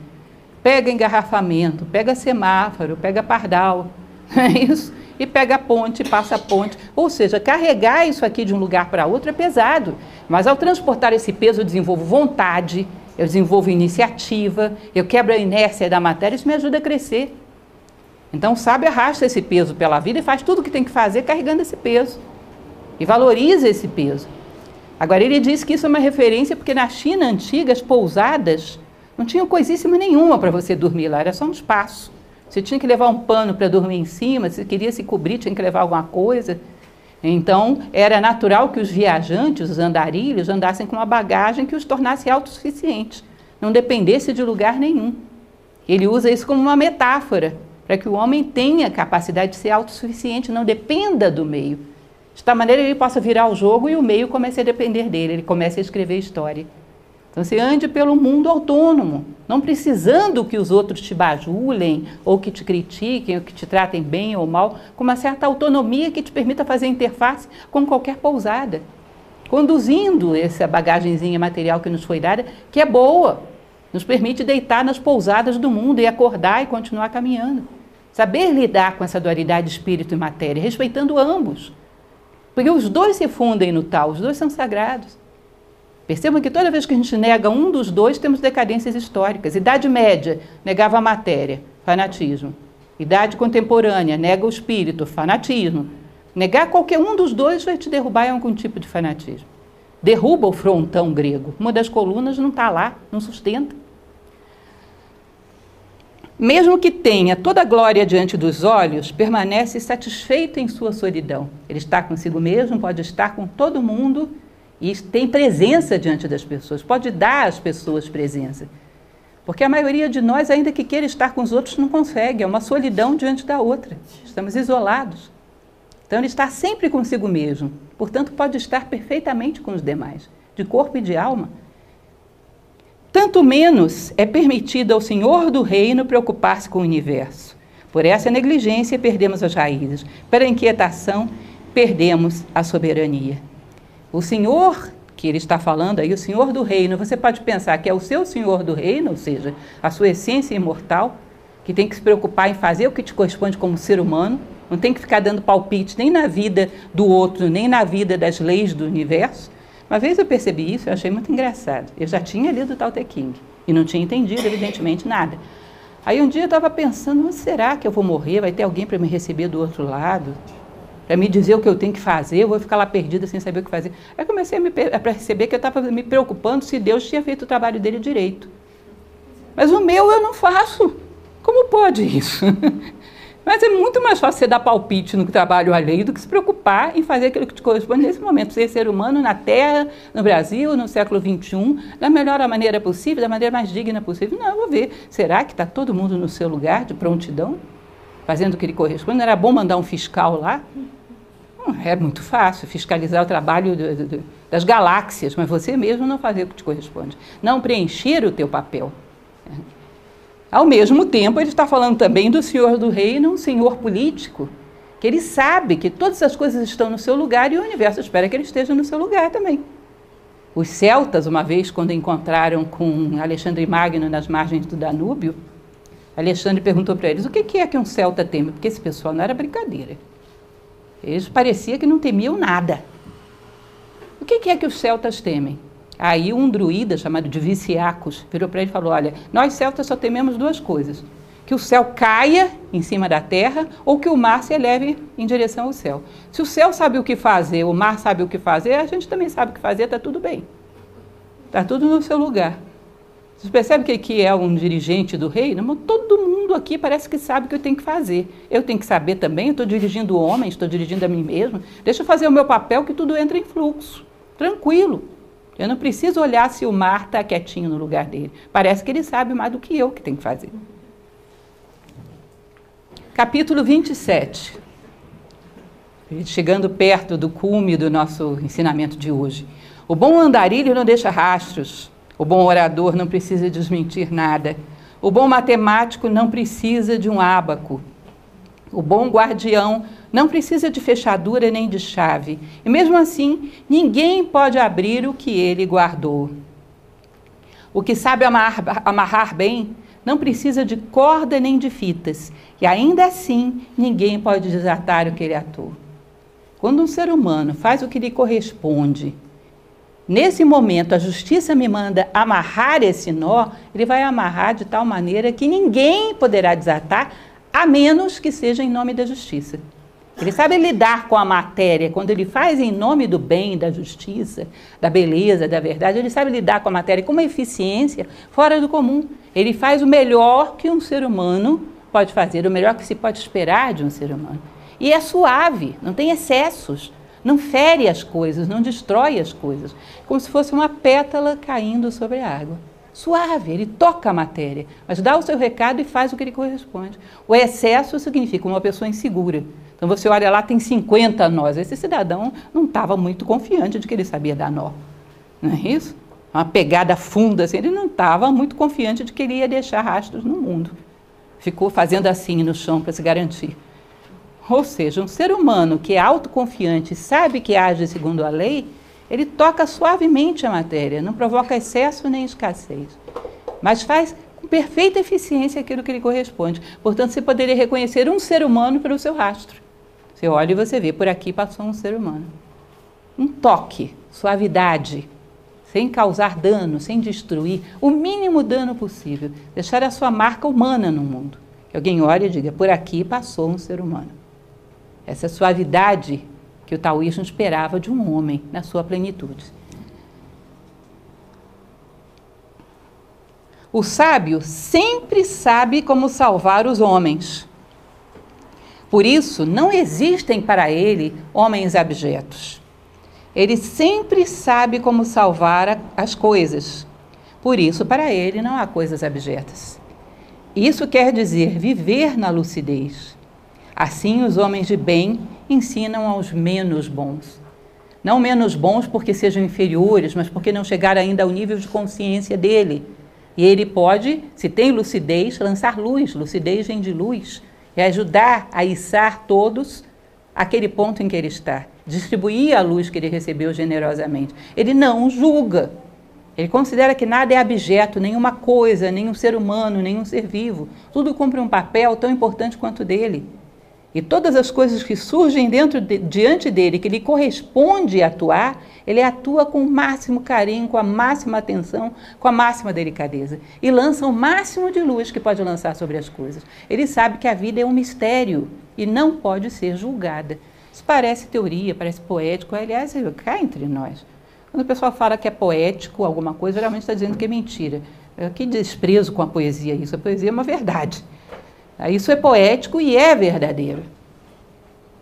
pega engarrafamento, pega semáforo, pega pardal. [LAUGHS] É isso? E pega a ponte, passa a ponte. Ou seja, carregar isso aqui de um lugar para outro é pesado. Mas ao transportar esse peso, eu desenvolvo vontade, eu desenvolvo iniciativa, eu quebro a inércia da matéria, isso me ajuda a crescer. Então, sábio arrasta esse peso pela vida e faz tudo o que tem que fazer carregando esse peso. E valoriza esse peso. Agora, ele diz que isso é uma referência porque na China antiga, as pousadas não tinham coisíssima nenhuma para você dormir lá, era só um espaço. Você tinha que levar um pano para dormir em cima, se queria se cobrir, tinha que levar alguma coisa. Então, era natural que os viajantes, os andarilhos, andassem com uma bagagem que os tornasse autossuficientes, não dependesse de lugar nenhum. Ele usa isso como uma metáfora para que o homem tenha capacidade de ser autossuficiente, não dependa do meio. De tal maneira ele possa virar o jogo e o meio comece a depender dele, ele comece a escrever história. Então você ande pelo mundo autônomo, não precisando que os outros te bajulem, ou que te critiquem, ou que te tratem bem ou mal, com uma certa autonomia que te permita fazer interface com qualquer pousada, conduzindo essa bagagenzinha material que nos foi dada, que é boa, nos permite deitar nas pousadas do mundo e acordar e continuar caminhando. Saber lidar com essa dualidade espírito e matéria, respeitando ambos. Porque os dois se fundem no tal, os dois são sagrados. Percebam que toda vez que a gente nega um dos dois, temos decadências históricas. Idade média, negava a matéria, fanatismo. Idade contemporânea, nega o espírito, fanatismo. Negar qualquer um dos dois vai te derrubar em algum tipo de fanatismo. Derruba o frontão grego. Uma das colunas não está lá, não sustenta. Mesmo que tenha toda a glória diante dos olhos, permanece satisfeito em sua solidão. Ele está consigo mesmo, pode estar com todo mundo e tem presença diante das pessoas, pode dar às pessoas presença. Porque a maioria de nós, ainda que queira estar com os outros, não consegue, é uma solidão diante da outra. Estamos isolados. Então ele está sempre consigo mesmo, portanto pode estar perfeitamente com os demais, de corpo e de alma. Tanto menos é permitido ao Senhor do reino preocupar-se com o universo. Por essa negligência perdemos as raízes, pela inquietação perdemos a soberania. O Senhor que ele está falando aí, o Senhor do reino, você pode pensar que é o seu Senhor do reino, ou seja, a sua essência imortal, que tem que se preocupar em fazer o que te corresponde como ser humano, não tem que ficar dando palpite nem na vida do outro, nem na vida das leis do universo. Uma vez eu percebi isso, eu achei muito engraçado. Eu já tinha lido Tao Te King e não tinha entendido, evidentemente, nada. Aí um dia eu estava pensando, será que eu vou morrer? Vai ter alguém para me receber do outro lado? Para me dizer o que eu tenho que fazer, eu vou ficar lá perdida sem saber o que fazer. Aí comecei a, me, a perceber que eu estava me preocupando se Deus tinha feito o trabalho dele direito. Mas o meu eu não faço. Como pode isso? [LAUGHS] Mas é muito mais fácil você dar palpite no trabalho alheio do que se preocupar em fazer aquilo que te corresponde nesse momento. Ser ser humano na Terra, no Brasil, no século XXI, da melhor maneira possível, da maneira mais digna possível. Não, eu vou ver. Será que está todo mundo no seu lugar de prontidão? Fazendo o que lhe corresponde? Não era bom mandar um fiscal lá? É muito fácil fiscalizar o trabalho do, do, das galáxias, mas você mesmo não fazer o que te corresponde. Não preencher o teu papel. Ao mesmo tempo, ele está falando também do senhor do reino, um senhor político, que ele sabe que todas as coisas estão no seu lugar e o universo espera que ele esteja no seu lugar também. Os celtas, uma vez, quando encontraram com Alexandre Magno nas margens do Danúbio, Alexandre perguntou para eles o que é que um celta teme, porque esse pessoal não era brincadeira. Eles parecia que não temiam nada. O que é que os celtas temem? Aí um druida chamado de Viciacos virou para ele e falou: Olha, nós celtas só tememos duas coisas: que o céu caia em cima da terra ou que o mar se eleve em direção ao céu. Se o céu sabe o que fazer, o mar sabe o que fazer, a gente também sabe o que fazer, está tudo bem. Está tudo no seu lugar. Você percebe que aqui é um dirigente do reino? Todo mundo aqui parece que sabe o que eu tenho que fazer. Eu tenho que saber também, estou dirigindo homens, estou dirigindo a mim mesmo. Deixa eu fazer o meu papel que tudo entra em fluxo. Tranquilo. Eu não preciso olhar se o mar está quietinho no lugar dele. Parece que ele sabe mais do que eu que tenho que fazer. Capítulo 27. Chegando perto do cume do nosso ensinamento de hoje. O bom andarilho não deixa rastros, o bom orador não precisa desmentir nada. O bom matemático não precisa de um ábaco. O bom guardião não precisa de fechadura nem de chave. E mesmo assim, ninguém pode abrir o que ele guardou. O que sabe amarrar, amarrar bem não precisa de corda nem de fitas. E ainda assim, ninguém pode desatar o que ele atou. Quando um ser humano faz o que lhe corresponde, Nesse momento, a justiça me manda amarrar esse nó, ele vai amarrar de tal maneira que ninguém poderá desatar, a menos que seja em nome da justiça. Ele sabe lidar com a matéria, quando ele faz em nome do bem, da justiça, da beleza, da verdade, ele sabe lidar com a matéria com uma eficiência fora do comum. Ele faz o melhor que um ser humano pode fazer, o melhor que se pode esperar de um ser humano. E é suave, não tem excessos. Não fere as coisas, não destrói as coisas. Como se fosse uma pétala caindo sobre a água. Suave, ele toca a matéria, mas dá o seu recado e faz o que lhe corresponde. O excesso significa uma pessoa insegura. Então você olha lá, tem 50 nós. Esse cidadão não estava muito confiante de que ele sabia dar nó. Não é isso? Uma pegada funda, assim, ele não estava muito confiante de que ele ia deixar rastros no mundo. Ficou fazendo assim no chão para se garantir. Ou seja, um ser humano que é autoconfiante e sabe que age segundo a lei, ele toca suavemente a matéria, não provoca excesso nem escassez, mas faz com perfeita eficiência aquilo que lhe corresponde. Portanto, você poderia reconhecer um ser humano pelo seu rastro. Você olha e você vê, por aqui passou um ser humano. Um toque, suavidade, sem causar dano, sem destruir, o mínimo dano possível. Deixar a sua marca humana no mundo. Que alguém olhe e diga, por aqui passou um ser humano. Essa suavidade que o taoísmo esperava de um homem na sua plenitude. O sábio sempre sabe como salvar os homens. Por isso, não existem para ele homens abjetos. Ele sempre sabe como salvar as coisas. Por isso, para ele, não há coisas abjetas. Isso quer dizer viver na lucidez. Assim, os homens de bem ensinam aos menos bons. Não menos bons porque sejam inferiores, mas porque não chegaram ainda ao nível de consciência dele. E ele pode, se tem lucidez, lançar luz. Lucidez vem de luz é ajudar a içar todos aquele ponto em que ele está, distribuir a luz que ele recebeu generosamente. Ele não julga. Ele considera que nada é abjeto, nenhuma coisa, nenhum ser humano, nenhum ser vivo. Tudo cumpre um papel tão importante quanto dele. E todas as coisas que surgem dentro de, diante dele, que lhe corresponde atuar, ele atua com o máximo carinho, com a máxima atenção, com a máxima delicadeza. E lança o máximo de luz que pode lançar sobre as coisas. Ele sabe que a vida é um mistério e não pode ser julgada. Isso parece teoria, parece poético, aliás, cá entre nós. Quando o pessoal fala que é poético alguma coisa, geralmente está dizendo que é mentira. Que desprezo com a poesia isso. A poesia é uma verdade. Isso é poético e é verdadeiro.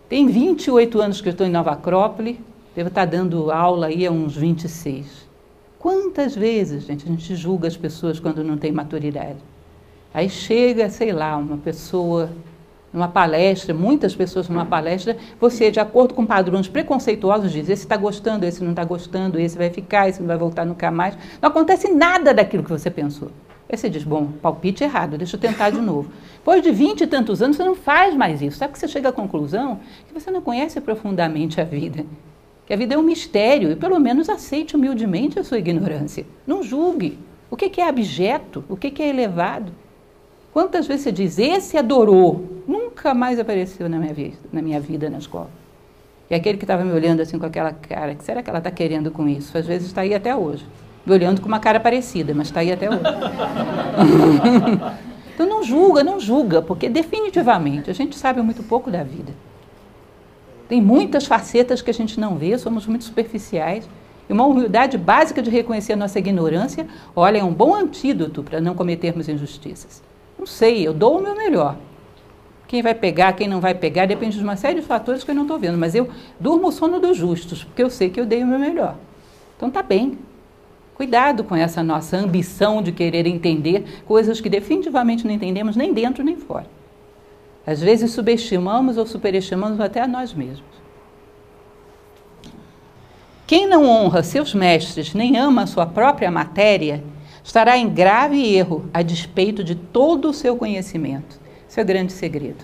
Tem 28 anos que eu estou em Nova Acrópole, devo estar dando aula aí há uns 26. Quantas vezes, gente, a gente julga as pessoas quando não tem maturidade? Aí chega, sei lá, uma pessoa numa palestra, muitas pessoas numa palestra, você, de acordo com padrões preconceituosos, diz: esse está gostando, esse não está gostando, esse vai ficar, esse não vai voltar nunca mais. Não acontece nada daquilo que você pensou. Aí você diz: bom, palpite errado, deixa eu tentar de novo. Depois de vinte e tantos anos, você não faz mais isso. Sabe que você chega à conclusão que você não conhece profundamente a vida. Que a vida é um mistério e pelo menos aceite humildemente a sua ignorância. Não julgue. O que é abjeto? O que é elevado? Quantas vezes você diz, esse adorou, nunca mais apareceu na minha vida, na, minha vida, na escola. E aquele que estava me olhando assim com aquela cara, que será que ela está querendo com isso? Às vezes está aí até hoje. Me olhando com uma cara parecida, mas está aí até hoje. [LAUGHS] então não julga, não julga, porque definitivamente a gente sabe muito pouco da vida. Tem muitas facetas que a gente não vê, somos muito superficiais. E uma humildade básica de reconhecer a nossa ignorância, olha, é um bom antídoto para não cometermos injustiças. Não sei, eu dou o meu melhor. Quem vai pegar, quem não vai pegar, depende de uma série de fatores que eu não estou vendo. Mas eu durmo o sono dos justos, porque eu sei que eu dei o meu melhor. Então tá bem. Cuidado com essa nossa ambição de querer entender coisas que definitivamente não entendemos nem dentro nem fora. Às vezes subestimamos ou superestimamos até a nós mesmos. Quem não honra seus mestres nem ama a sua própria matéria, estará em grave erro a despeito de todo o seu conhecimento. Esse é grande segredo.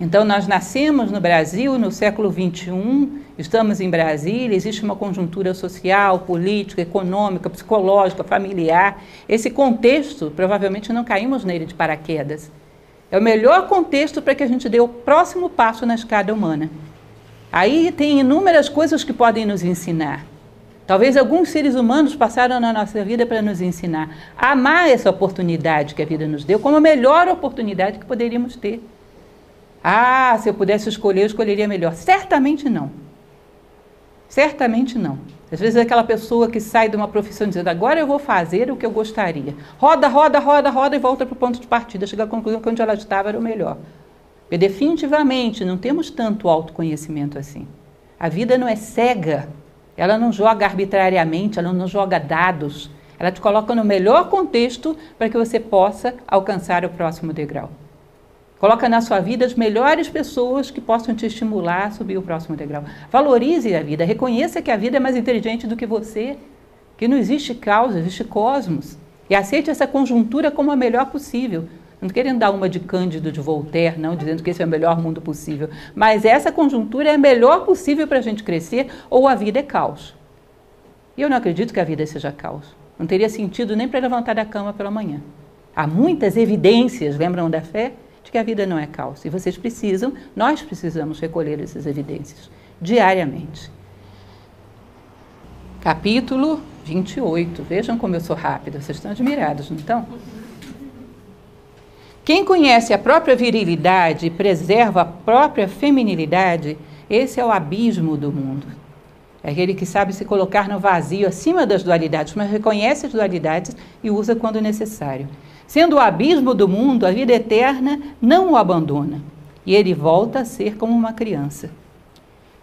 Então, nós nascemos no Brasil no século XXI, estamos em Brasília, existe uma conjuntura social, política, econômica, psicológica, familiar. Esse contexto, provavelmente não caímos nele de paraquedas. É o melhor contexto para que a gente dê o próximo passo na escada humana. Aí tem inúmeras coisas que podem nos ensinar. Talvez alguns seres humanos passaram na nossa vida para nos ensinar a amar essa oportunidade que a vida nos deu como a melhor oportunidade que poderíamos ter. Ah, se eu pudesse escolher, eu escolheria melhor. Certamente não. Certamente não. Às vezes é aquela pessoa que sai de uma profissão dizendo agora eu vou fazer o que eu gostaria. Roda, roda, roda, roda e volta para o ponto de partida. Chega à conclusão que onde ela estava era o melhor. Porque definitivamente não temos tanto autoconhecimento assim. A vida não é cega ela não joga arbitrariamente, ela não joga dados. Ela te coloca no melhor contexto para que você possa alcançar o próximo degrau. Coloca na sua vida as melhores pessoas que possam te estimular a subir o próximo degrau. Valorize a vida, reconheça que a vida é mais inteligente do que você, que não existe causa, existe cosmos. E aceite essa conjuntura como a melhor possível. Não querendo dar uma de Cândido de Voltaire, não dizendo que esse é o melhor mundo possível. Mas essa conjuntura é a melhor possível para a gente crescer, ou a vida é caos. E eu não acredito que a vida seja caos. Não teria sentido nem para levantar da cama pela manhã. Há muitas evidências, lembram da fé? De que a vida não é caos. E vocês precisam, nós precisamos recolher essas evidências diariamente. Capítulo 28. Vejam como eu sou rápida, vocês estão admirados, não estão? Quem conhece a própria virilidade e preserva a própria feminilidade, esse é o abismo do mundo. É aquele que sabe se colocar no vazio acima das dualidades, mas reconhece as dualidades e usa quando necessário. Sendo o abismo do mundo, a vida eterna não o abandona e ele volta a ser como uma criança.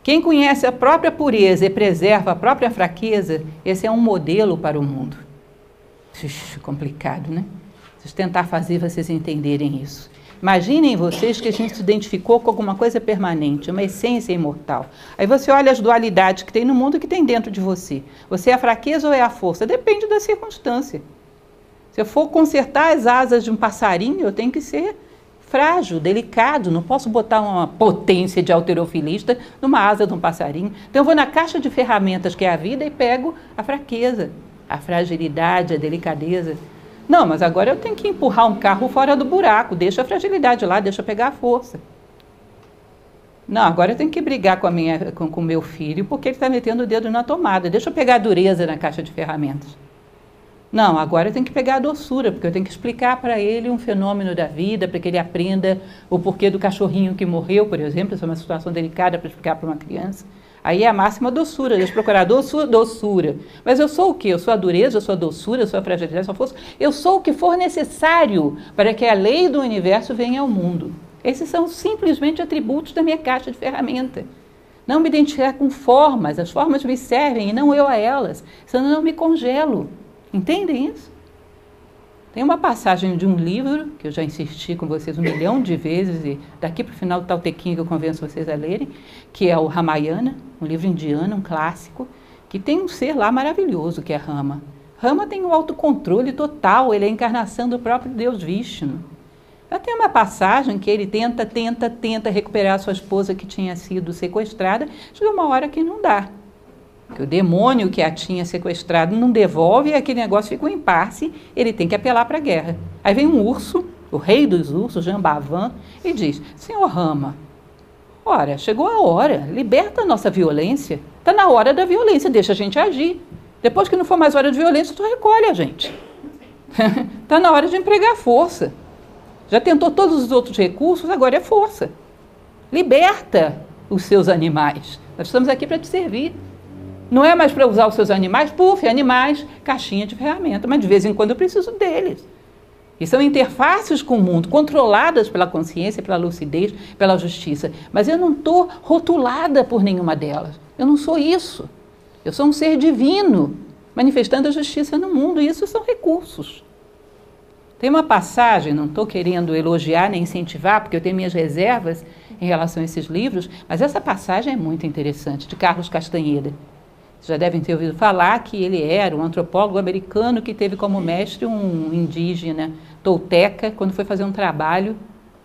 Quem conhece a própria pureza e preserva a própria fraqueza, esse é um modelo para o mundo. Ixi, complicado, né? Vocês tentar fazer vocês entenderem isso. Imaginem vocês que a gente se identificou com alguma coisa permanente, uma essência imortal. Aí você olha as dualidades que tem no mundo que tem dentro de você. Você é a fraqueza ou é a força? Depende da circunstância. Se eu for consertar as asas de um passarinho, eu tenho que ser frágil, delicado. Não posso botar uma potência de alterofilista numa asa de um passarinho. Então eu vou na caixa de ferramentas que é a vida e pego a fraqueza, a fragilidade, a delicadeza. Não, mas agora eu tenho que empurrar um carro fora do buraco. Deixa a fragilidade lá, deixa eu pegar a força. Não, agora eu tenho que brigar com o com, com meu filho porque ele está metendo o dedo na tomada. Deixa eu pegar a dureza na caixa de ferramentas. Não, agora eu tenho que pegar a doçura, porque eu tenho que explicar para ele um fenômeno da vida, para que ele aprenda o porquê do cachorrinho que morreu, por exemplo. Isso é uma situação delicada para explicar para uma criança. Aí é a máxima doçura, deixa procurar doçura, doçura. Mas eu sou o quê? Eu sou a dureza, eu sou a doçura, eu sou a fragilidade, eu sou a força. Eu sou o que for necessário para que a lei do universo venha ao mundo. Esses são simplesmente atributos da minha caixa de ferramenta. Não me identificar com formas, as formas me servem e não eu a elas, senão eu me congelo. Entendem isso? Tem uma passagem de um livro, que eu já insisti com vocês um milhão de vezes, e daqui para o final do Taltequim que eu convenço vocês a lerem, que é o Ramayana, um livro indiano, um clássico, que tem um ser lá maravilhoso, que é Rama. Rama tem um autocontrole total, ele é a encarnação do próprio Deus Vishnu. Já tem uma passagem que ele tenta, tenta, tenta recuperar sua esposa que tinha sido sequestrada, chega uma hora que não dá que o demônio que a tinha sequestrado não devolve e aquele negócio fica um impasse, ele tem que apelar para a guerra. Aí vem um urso, o rei dos ursos, Jambavan, e diz: Senhor Rama, ora, chegou a hora, liberta a nossa violência. Está na hora da violência, deixa a gente agir. Depois que não for mais hora de violência, tu recolhe a gente. Está [LAUGHS] na hora de empregar força. Já tentou todos os outros recursos, agora é força. Liberta os seus animais. Nós estamos aqui para te servir. Não é mais para usar os seus animais, puf, animais, caixinha de ferramenta, mas de vez em quando eu preciso deles. E são interfaces com o mundo, controladas pela consciência, pela lucidez, pela justiça. Mas eu não estou rotulada por nenhuma delas. Eu não sou isso. Eu sou um ser divino, manifestando a justiça no mundo, e isso são recursos. Tem uma passagem, não estou querendo elogiar nem incentivar, porque eu tenho minhas reservas em relação a esses livros, mas essa passagem é muito interessante, de Carlos Castanheira já devem ter ouvido falar que ele era um antropólogo americano que teve como mestre um indígena tolteca quando foi fazer um trabalho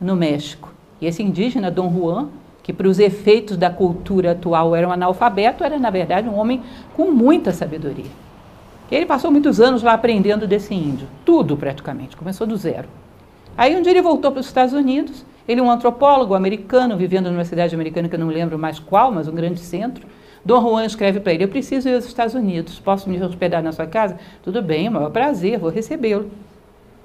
no México. E esse indígena, Dom Juan, que para os efeitos da cultura atual era um analfabeto, era na verdade um homem com muita sabedoria. Ele passou muitos anos lá aprendendo desse índio, tudo praticamente, começou do zero. Aí um dia ele voltou para os Estados Unidos, ele é um antropólogo americano, vivendo numa cidade americana que eu não lembro mais qual, mas um grande centro, Dom Juan escreve para ele: Eu preciso ir aos Estados Unidos, posso me hospedar na sua casa? Tudo bem, é maior prazer, vou recebê-lo.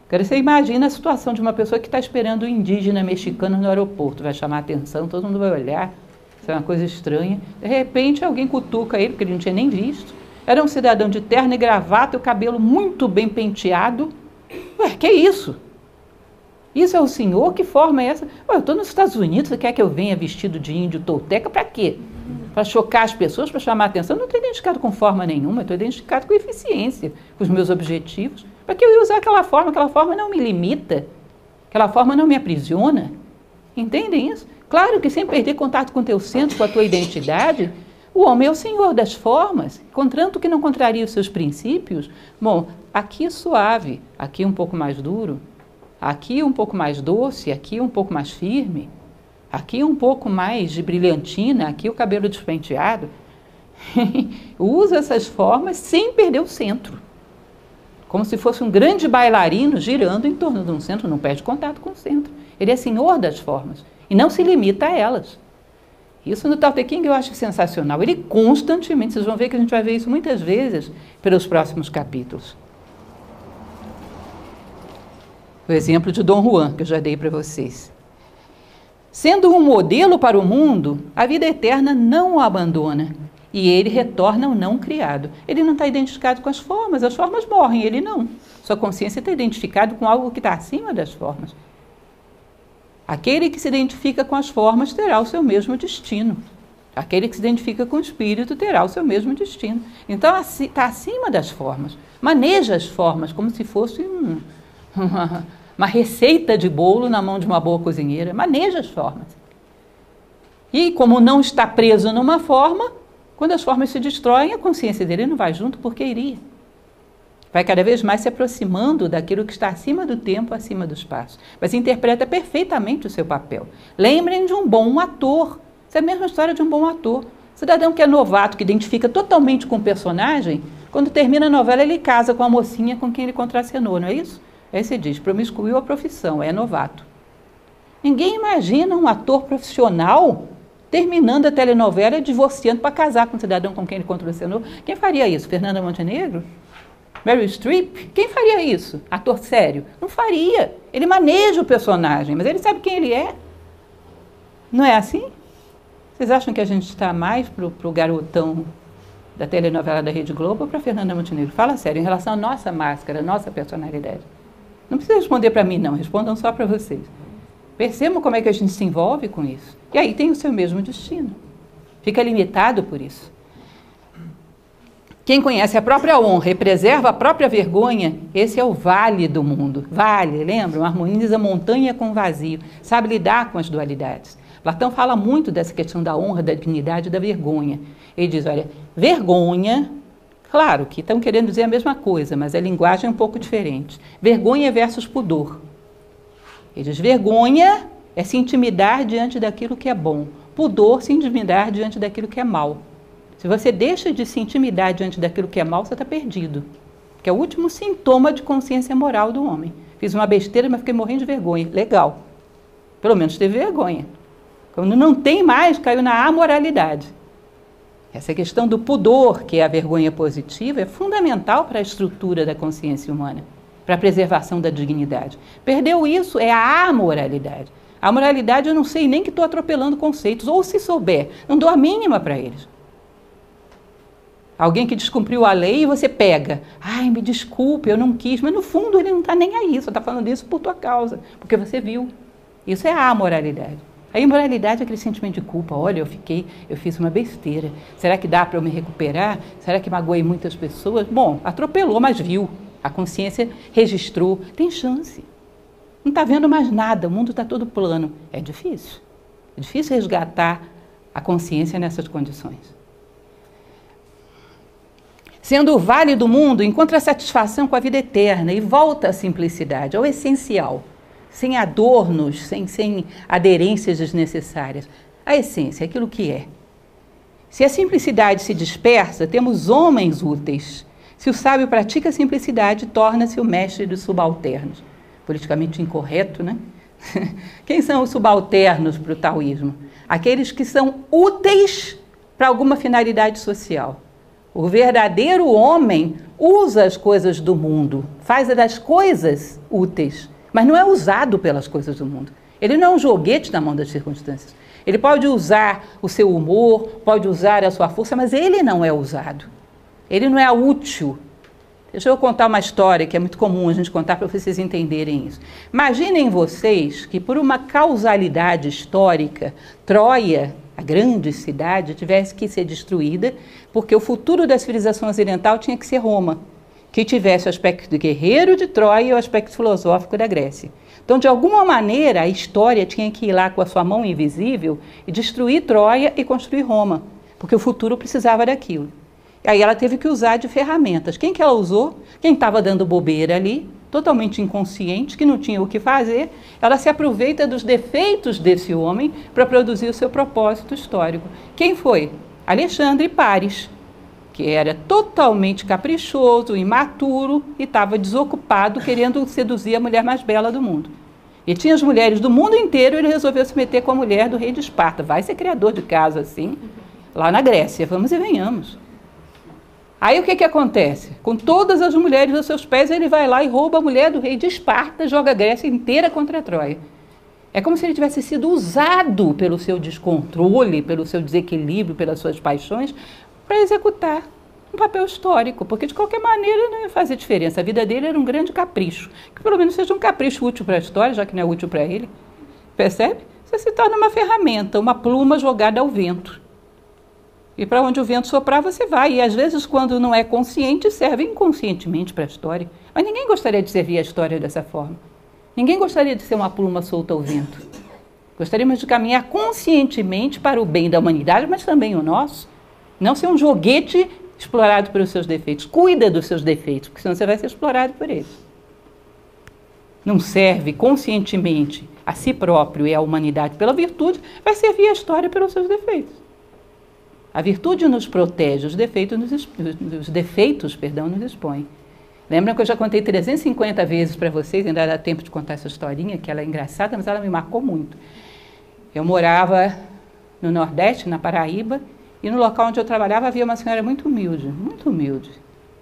Quero você imagina a situação de uma pessoa que está esperando um indígena mexicano no aeroporto, vai chamar atenção, todo mundo vai olhar, isso é uma coisa estranha. De repente alguém cutuca ele, porque ele não tinha nem visto. Era um cidadão de terno e gravata, o cabelo muito bem penteado. Ué, que isso? Isso é o senhor? Que forma é essa? Ué, eu estou nos Estados Unidos, você quer que eu venha vestido de índio tolteca para quê? Para chocar as pessoas, para chamar a atenção. Não estou identificado com forma nenhuma, estou identificado com eficiência, com os meus objetivos. Para que eu ia usar aquela forma? Aquela forma não me limita, aquela forma não me aprisiona. Entendem isso? Claro que sem perder contato com o teu centro, com a tua identidade, o homem é o senhor das formas, contanto que não contraria os seus princípios. Bom, aqui suave, aqui um pouco mais duro, aqui um pouco mais doce, aqui um pouco mais firme, aqui um pouco mais de brilhantina, aqui o cabelo despenteado. [LAUGHS] Usa essas formas sem perder o centro. Como se fosse um grande bailarino girando em torno de um centro, não perde contato com o centro. Ele é senhor das formas e não se limita a elas. Isso no Tao Te eu acho sensacional. Ele constantemente, vocês vão ver que a gente vai ver isso muitas vezes pelos próximos capítulos. O exemplo de Dom Juan, que eu já dei para vocês. Sendo um modelo para o mundo, a vida eterna não o abandona e ele retorna ao não criado. Ele não está identificado com as formas, as formas morrem, ele não. Sua consciência está identificado com algo que está acima das formas. Aquele que se identifica com as formas terá o seu mesmo destino. Aquele que se identifica com o espírito terá o seu mesmo destino. Então está acima das formas. Maneja as formas como se fosse um, [LAUGHS] uma, uma receita de bolo na mão de uma boa cozinheira. Maneja as formas. E como não está preso numa forma, quando as formas se destroem, a consciência dele não vai junto porque iria vai cada vez mais se aproximando daquilo que está acima do tempo, acima do espaço. Mas interpreta perfeitamente o seu papel. Lembrem de um bom ator. Isso é a mesma história de um bom ator. cidadão que é novato, que identifica totalmente com o personagem, quando termina a novela, ele casa com a mocinha com quem ele contracenou, não é isso? Aí você diz, promiscuiu a profissão, é novato. Ninguém imagina um ator profissional terminando a telenovela divorciando para casar com o cidadão com quem ele contracenou. Quem faria isso? Fernanda Montenegro? Meryl Streep, quem faria isso? Ator sério? Não faria. Ele maneja o personagem, mas ele sabe quem ele é. Não é assim? Vocês acham que a gente está mais para o garotão da telenovela da Rede Globo ou para Fernanda Montenegro? Fala sério, em relação à nossa máscara, nossa personalidade. Não precisa responder para mim, não, respondam só para vocês. Percebam como é que a gente se envolve com isso. E aí tem o seu mesmo destino. Fica limitado por isso. Quem conhece a própria honra e preserva a própria vergonha, esse é o vale do mundo. Vale, lembram? Harmoniza montanha com vazio, sabe lidar com as dualidades. Platão fala muito dessa questão da honra, da dignidade e da vergonha. Ele diz: olha, vergonha, claro que estão querendo dizer a mesma coisa, mas a linguagem é um pouco diferente. Vergonha versus pudor. Ele diz: vergonha é se intimidar diante daquilo que é bom, pudor se intimidar diante daquilo que é mal. Se você deixa de se intimidar diante daquilo que é mal, você está perdido. Que é o último sintoma de consciência moral do homem. Fiz uma besteira, mas fiquei morrendo de vergonha. Legal. Pelo menos teve vergonha. Quando não tem mais, caiu na amoralidade. Essa questão do pudor, que é a vergonha positiva, é fundamental para a estrutura da consciência humana, para a preservação da dignidade. Perdeu isso, é a amoralidade. A moralidade eu não sei nem que estou atropelando conceitos, ou se souber, não dou a mínima para eles. Alguém que descumpriu a lei e você pega. Ai, me desculpe, eu não quis. Mas no fundo ele não está nem aí, só está falando isso por tua causa, porque você viu. Isso é a amoralidade. A imoralidade é aquele sentimento de culpa. Olha, eu fiquei, eu fiz uma besteira. Será que dá para eu me recuperar? Será que magoei muitas pessoas? Bom, atropelou, mas viu. A consciência registrou. Tem chance. Não está vendo mais nada, o mundo está todo plano. É difícil. É difícil resgatar a consciência nessas condições. Sendo o vale do mundo, encontra satisfação com a vida eterna e volta à simplicidade, ao essencial, sem adornos, sem, sem aderências desnecessárias. A essência, aquilo que é. Se a simplicidade se dispersa, temos homens úteis. Se o sábio pratica a simplicidade, torna-se o mestre dos subalternos. Politicamente incorreto, né? [LAUGHS] Quem são os subalternos para o taoísmo? Aqueles que são úteis para alguma finalidade social. O verdadeiro homem usa as coisas do mundo, faz das coisas úteis, mas não é usado pelas coisas do mundo. Ele não é um joguete na mão das circunstâncias. Ele pode usar o seu humor, pode usar a sua força, mas ele não é usado. Ele não é útil. Deixa eu contar uma história que é muito comum a gente contar para vocês entenderem isso. Imaginem vocês que, por uma causalidade histórica, Troia a grande cidade tivesse que ser destruída, porque o futuro da civilização ocidental tinha que ser Roma. Que tivesse o aspecto de guerreiro de Troia e o aspecto filosófico da Grécia. Então, de alguma maneira, a história tinha que ir lá com a sua mão invisível e destruir Troia e construir Roma, porque o futuro precisava daquilo. Aí ela teve que usar de ferramentas. Quem que ela usou? Quem estava dando bobeira ali, totalmente inconsciente, que não tinha o que fazer, ela se aproveita dos defeitos desse homem para produzir o seu propósito histórico. Quem foi? Alexandre Pares que era totalmente caprichoso, imaturo e estava desocupado querendo seduzir a mulher mais bela do mundo. E tinha as mulheres do mundo inteiro e ele resolveu se meter com a mulher do rei de Esparta. Vai ser criador de casa assim, lá na Grécia. Vamos e venhamos. Aí o que, que acontece? Com todas as mulheres aos seus pés, ele vai lá e rouba a mulher do rei de Esparta, joga a Grécia inteira contra a Troia. É como se ele tivesse sido usado pelo seu descontrole, pelo seu desequilíbrio, pelas suas paixões, para executar um papel histórico, porque de qualquer maneira não ia fazer diferença. A vida dele era um grande capricho, que pelo menos seja um capricho útil para a história, já que não é útil para ele. Percebe? Você se torna uma ferramenta, uma pluma jogada ao vento. E para onde o vento soprar, você vai. E às vezes, quando não é consciente, serve inconscientemente para a história. Mas ninguém gostaria de servir a história dessa forma. Ninguém gostaria de ser uma pluma solta ao vento. Gostaríamos de caminhar conscientemente para o bem da humanidade, mas também o nosso. Não ser um joguete explorado pelos seus defeitos. Cuida dos seus defeitos, porque senão você vai ser explorado por eles. Não serve conscientemente a si próprio e à humanidade pela virtude, vai servir a história pelos seus defeitos. A virtude nos protege, os defeitos nos, os defeitos, perdão, nos expõe. Lembram que eu já contei 350 vezes para vocês, ainda dá tempo de contar essa historinha, que ela é engraçada, mas ela me marcou muito. Eu morava no Nordeste, na Paraíba, e no local onde eu trabalhava havia uma senhora muito humilde, muito humilde.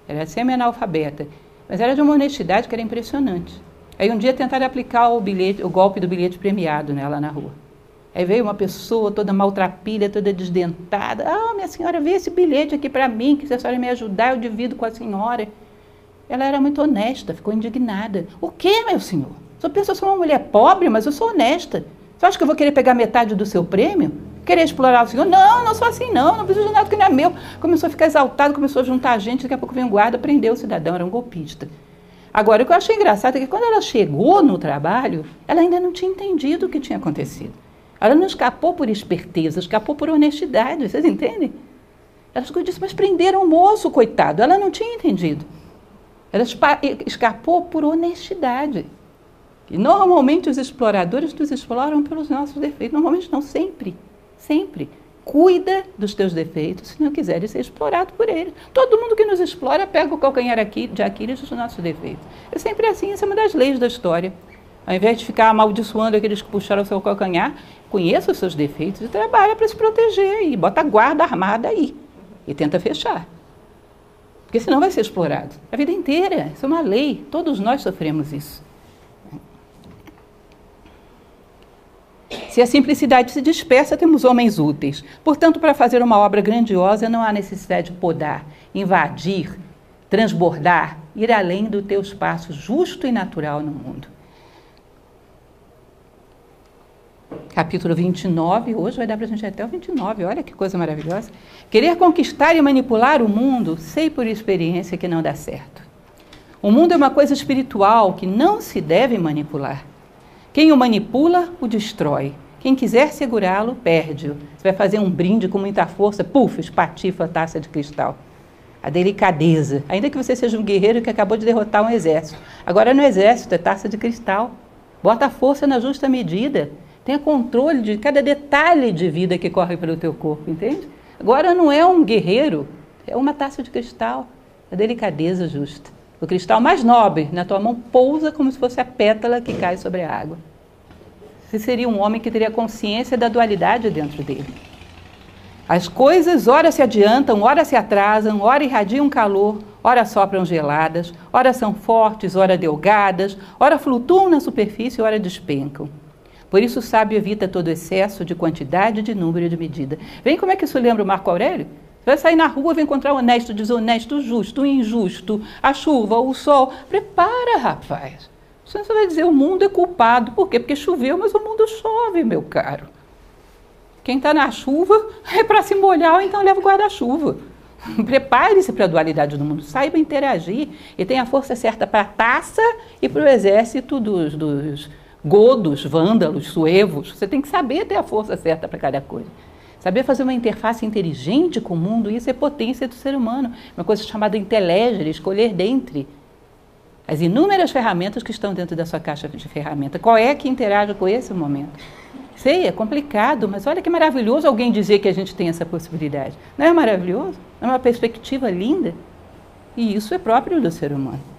Era semi-analfabeta, mas era de uma honestidade que era impressionante. Aí um dia tentaram aplicar o, bilhete, o golpe do bilhete premiado nela na rua. Aí veio uma pessoa toda maltrapilha, toda desdentada. Ah, minha senhora, vê esse bilhete aqui para mim, que se a senhora me ajudar, eu divido com a senhora. Ela era muito honesta, ficou indignada. O que, meu senhor? Senhor pensa eu sou uma mulher pobre, mas eu sou honesta. Você acha que eu vou querer pegar metade do seu prêmio? Querer explorar o Senhor. Não, não sou assim, não, não preciso de nada que não é meu. Começou a ficar exaltado, começou a juntar gente, daqui a pouco veio um guarda, prendeu o cidadão, era um golpista. Agora, o que eu achei engraçado é que quando ela chegou no trabalho, ela ainda não tinha entendido o que tinha acontecido. Ela não escapou por esperteza, escapou por honestidade, vocês entendem? Ela ficou disse, mas prenderam o moço, coitado. Ela não tinha entendido. Ela escapou por honestidade. E normalmente os exploradores nos exploram pelos nossos defeitos. Normalmente não, sempre. Sempre. Cuida dos teus defeitos se não quiseres ser explorado por eles. Todo mundo que nos explora pega o calcanhar aqui, de Aquiles dos nossos defeitos. É sempre assim, essa é uma das leis da história. Ao invés de ficar amaldiçoando aqueles que puxaram o seu calcanhar, conheça os seus defeitos e trabalha para se proteger aí. Bota a guarda armada aí e tenta fechar. Porque senão vai ser explorado. A vida inteira. Isso é uma lei. Todos nós sofremos isso. Se a simplicidade se dispersa, temos homens úteis. Portanto, para fazer uma obra grandiosa, não há necessidade de podar, invadir, transbordar, ir além do teu espaço justo e natural no mundo. Capítulo 29, hoje vai dar para a gente até o 29, olha que coisa maravilhosa. Querer conquistar e manipular o mundo, sei por experiência que não dá certo. O mundo é uma coisa espiritual que não se deve manipular. Quem o manipula, o destrói. Quem quiser segurá-lo, perde-o. Você vai fazer um brinde com muita força, puf, espatifa a taça de cristal. A delicadeza. Ainda que você seja um guerreiro que acabou de derrotar um exército. Agora no exército é taça de cristal. Bota a força na justa medida. Tenha controle de cada detalhe de vida que corre pelo teu corpo, entende? Agora não é um guerreiro, é uma taça de cristal. A delicadeza justa. O cristal mais nobre na tua mão pousa como se fosse a pétala que cai sobre a água. Você seria um homem que teria consciência da dualidade dentro dele. As coisas, ora se adiantam, ora se atrasam, ora irradiam calor, ora sopram geladas, ora são fortes, ora delgadas, ora flutuam na superfície, ora despencam. Por isso o sábio evita todo excesso de quantidade, de número e de medida. Vem como é que isso lembra o Marco Aurélio? Vai sair na rua, vai encontrar honesto, desonesto, justo, injusto, a chuva, o sol. Prepara, rapaz. Você vai dizer, o mundo é culpado. Por quê? Porque choveu, mas o mundo chove, meu caro. Quem está na chuva [LAUGHS] é para se molhar ou então leva o guarda-chuva. [LAUGHS] Prepare-se para a dualidade do mundo, saiba interagir e tenha a força certa para a taça e para o exército dos, dos godos, vândalos, suevos. Você tem que saber ter a força certa para cada coisa. Saber fazer uma interface inteligente com o mundo, isso é potência do ser humano. Uma coisa chamada inteligere, escolher dentre as inúmeras ferramentas que estão dentro da sua caixa de ferramentas. Qual é que interage com esse momento? Sei, é complicado, mas olha que maravilhoso alguém dizer que a gente tem essa possibilidade. Não é maravilhoso? É uma perspectiva linda? E isso é próprio do ser humano.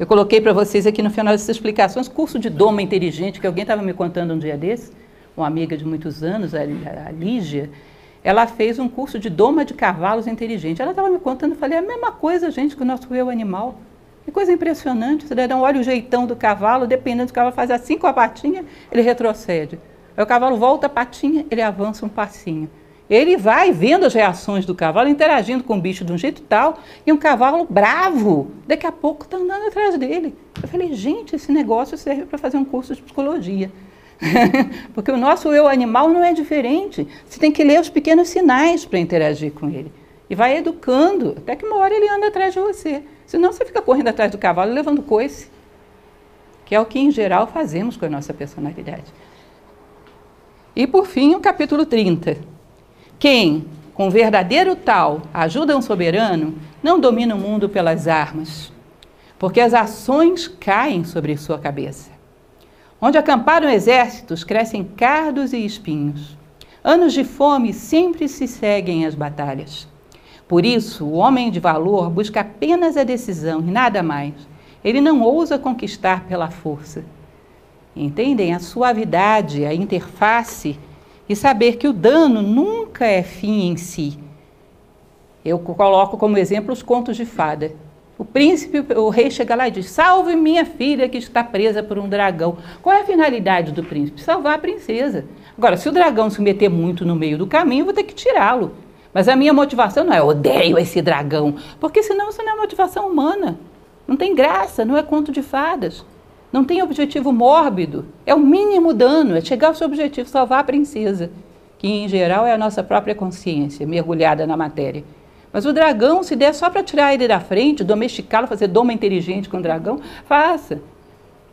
Eu coloquei para vocês aqui no final dessas explicações curso de doma inteligente, que alguém estava me contando um dia desse, uma amiga de muitos anos, a, Lígia, ela fez um curso de doma de cavalos inteligente. Ela estava me contando, eu falei, é a mesma coisa, gente, que o nosso eu animal. Que coisa impressionante. O cidadão olha o jeitão do cavalo, dependendo do cavalo faz assim com a patinha, ele retrocede. Aí o cavalo volta a patinha, ele avança um passinho. Ele vai vendo as reações do cavalo, interagindo com o bicho de um jeito tal, e um cavalo bravo, daqui a pouco está andando atrás dele. Eu falei, gente, esse negócio serve para fazer um curso de psicologia. [LAUGHS] Porque o nosso eu animal não é diferente. Você tem que ler os pequenos sinais para interagir com ele. E vai educando, até que uma hora ele anda atrás de você. Senão você fica correndo atrás do cavalo levando coice. Que é o que, em geral, fazemos com a nossa personalidade. E, por fim, o capítulo 30. Quem, com verdadeiro tal, ajuda um soberano, não domina o mundo pelas armas, porque as ações caem sobre sua cabeça. Onde acamparam exércitos, crescem cardos e espinhos. Anos de fome sempre se seguem as batalhas. Por isso, o homem de valor busca apenas a decisão e nada mais. Ele não ousa conquistar pela força. Entendem? A suavidade, a interface e saber que o dano nunca é fim em si. Eu coloco como exemplo os contos de fada. O príncipe, o rei chega lá e diz: Salve minha filha que está presa por um dragão. Qual é a finalidade do príncipe? Salvar a princesa. Agora, se o dragão se meter muito no meio do caminho, eu vou ter que tirá-lo. Mas a minha motivação não é odeio esse dragão, porque senão isso não é motivação humana. Não tem graça, não é conto de fadas. Não tem objetivo mórbido. É o mínimo dano, é chegar ao seu objetivo, salvar a princesa, que em geral é a nossa própria consciência, mergulhada na matéria. Mas o dragão, se der só para tirar ele da frente, domesticá-lo, fazer doma inteligente com o dragão, faça.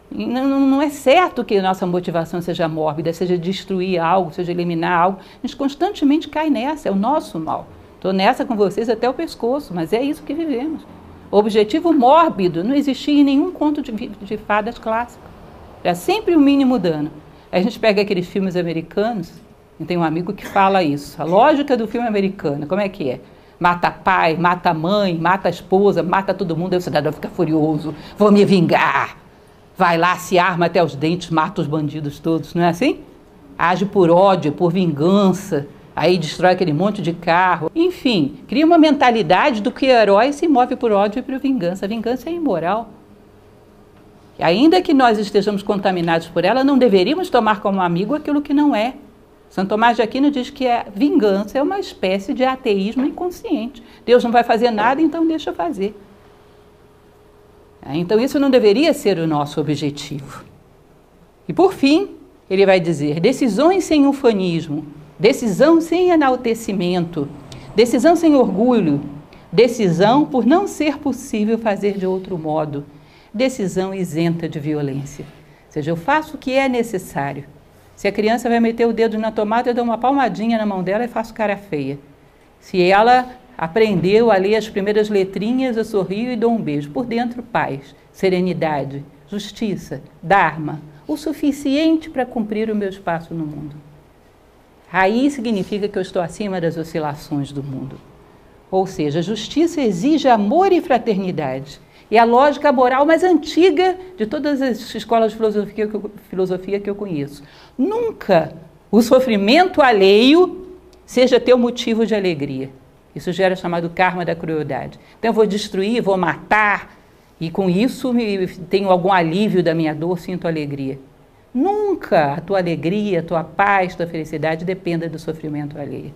Não, não, é certo que a nossa motivação seja mórbida, seja destruir algo, seja eliminar algo. A gente constantemente cai nessa, é o nosso mal. Estou nessa com vocês até o pescoço, mas é isso que vivemos. Objetivo mórbido não existia em nenhum conto de, de fadas clássico. Era sempre o mínimo dano. A gente pega aqueles filmes americanos, e tem um amigo que fala isso. A lógica do filme americano, como é que é? Mata pai, mata mãe, mata esposa, mata todo mundo, aí o cidadão fica furioso, vou me vingar. Vai lá, se arma até os dentes, mata os bandidos todos, não é assim? Age por ódio, por vingança, aí destrói aquele monte de carro. Enfim, cria uma mentalidade do que herói se move por ódio e por vingança. A vingança é imoral. Ainda que nós estejamos contaminados por ela, não deveríamos tomar como amigo aquilo que não é. Santo Tomás de Aquino diz que a vingança é uma espécie de ateísmo inconsciente. Deus não vai fazer nada, então deixa fazer. Então isso não deveria ser o nosso objetivo. E por fim, ele vai dizer: decisões sem ufanismo, decisão sem enaltecimento, decisão sem orgulho, decisão por não ser possível fazer de outro modo, decisão isenta de violência. Ou seja, eu faço o que é necessário. Se a criança vai meter o dedo na tomada, eu dou uma palmadinha na mão dela e faço cara feia. Se ela aprendeu a ler as primeiras letrinhas, eu sorrio e dou um beijo. Por dentro, paz, serenidade, justiça, dharma, o suficiente para cumprir o meu espaço no mundo. Raiz significa que eu estou acima das oscilações do mundo. Ou seja, justiça exige amor e fraternidade. E a lógica moral mais antiga de todas as escolas de filosofia que eu, filosofia que eu conheço. Nunca o sofrimento alheio seja teu motivo de alegria. Isso gera o chamado karma da crueldade. Então eu vou destruir, vou matar, e com isso tenho algum alívio da minha dor, sinto alegria. Nunca a tua alegria, a tua paz, a tua felicidade dependa do sofrimento alheio.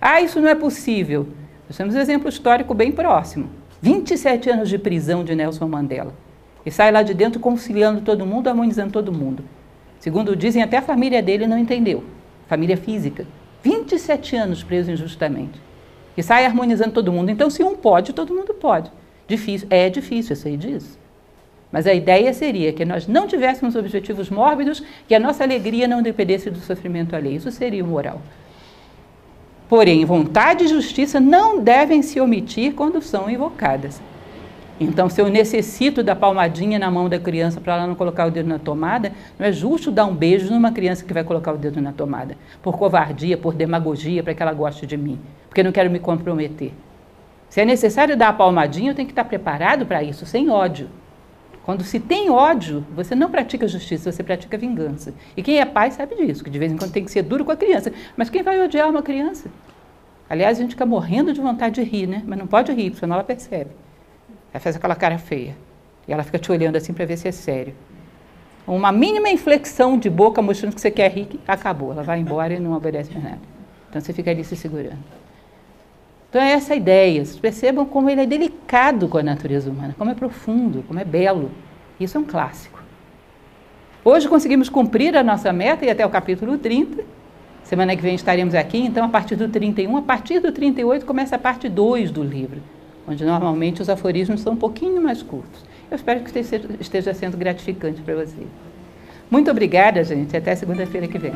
Ah, isso não é possível. Nós temos um exemplo histórico bem próximo. 27 anos de prisão de Nelson Mandela. E sai lá de dentro conciliando todo mundo, harmonizando todo mundo. Segundo dizem, até a família dele não entendeu. Família física. 27 anos preso injustamente. E sai harmonizando todo mundo. Então, se um pode, todo mundo pode. Difícil, é difícil, eu sei disso. Mas a ideia seria que nós não tivéssemos objetivos mórbidos, que a nossa alegria não dependesse do sofrimento alheio. Isso seria o moral. Porém, vontade e justiça não devem se omitir quando são invocadas. Então, se eu necessito da palmadinha na mão da criança para ela não colocar o dedo na tomada, não é justo dar um beijo numa criança que vai colocar o dedo na tomada, por covardia, por demagogia, para que ela goste de mim, porque eu não quero me comprometer. Se é necessário dar a palmadinha, eu tenho que estar preparado para isso, sem ódio. Quando se tem ódio, você não pratica justiça, você pratica vingança. E quem é pai sabe disso, que de vez em quando tem que ser duro com a criança. Mas quem vai odiar uma criança? Aliás, a gente fica morrendo de vontade de rir, né? Mas não pode rir, senão ela percebe. Ela faz aquela cara feia. E ela fica te olhando assim para ver se é sério. Uma mínima inflexão de boca mostrando que você quer rir, acabou. Ela vai embora e não obedece mais nada. Então você fica ali se segurando. Então é essa ideia. Vocês percebam como ele é delicado com a natureza humana, como é profundo, como é belo. Isso é um clássico. Hoje conseguimos cumprir a nossa meta e até o capítulo 30. Semana que vem estaremos aqui, então a partir do 31, a partir do 38 começa a parte 2 do livro onde normalmente os aforismos são um pouquinho mais curtos. Eu espero que esteja sendo gratificante para você. Muito obrigada, gente. Até segunda-feira que vem.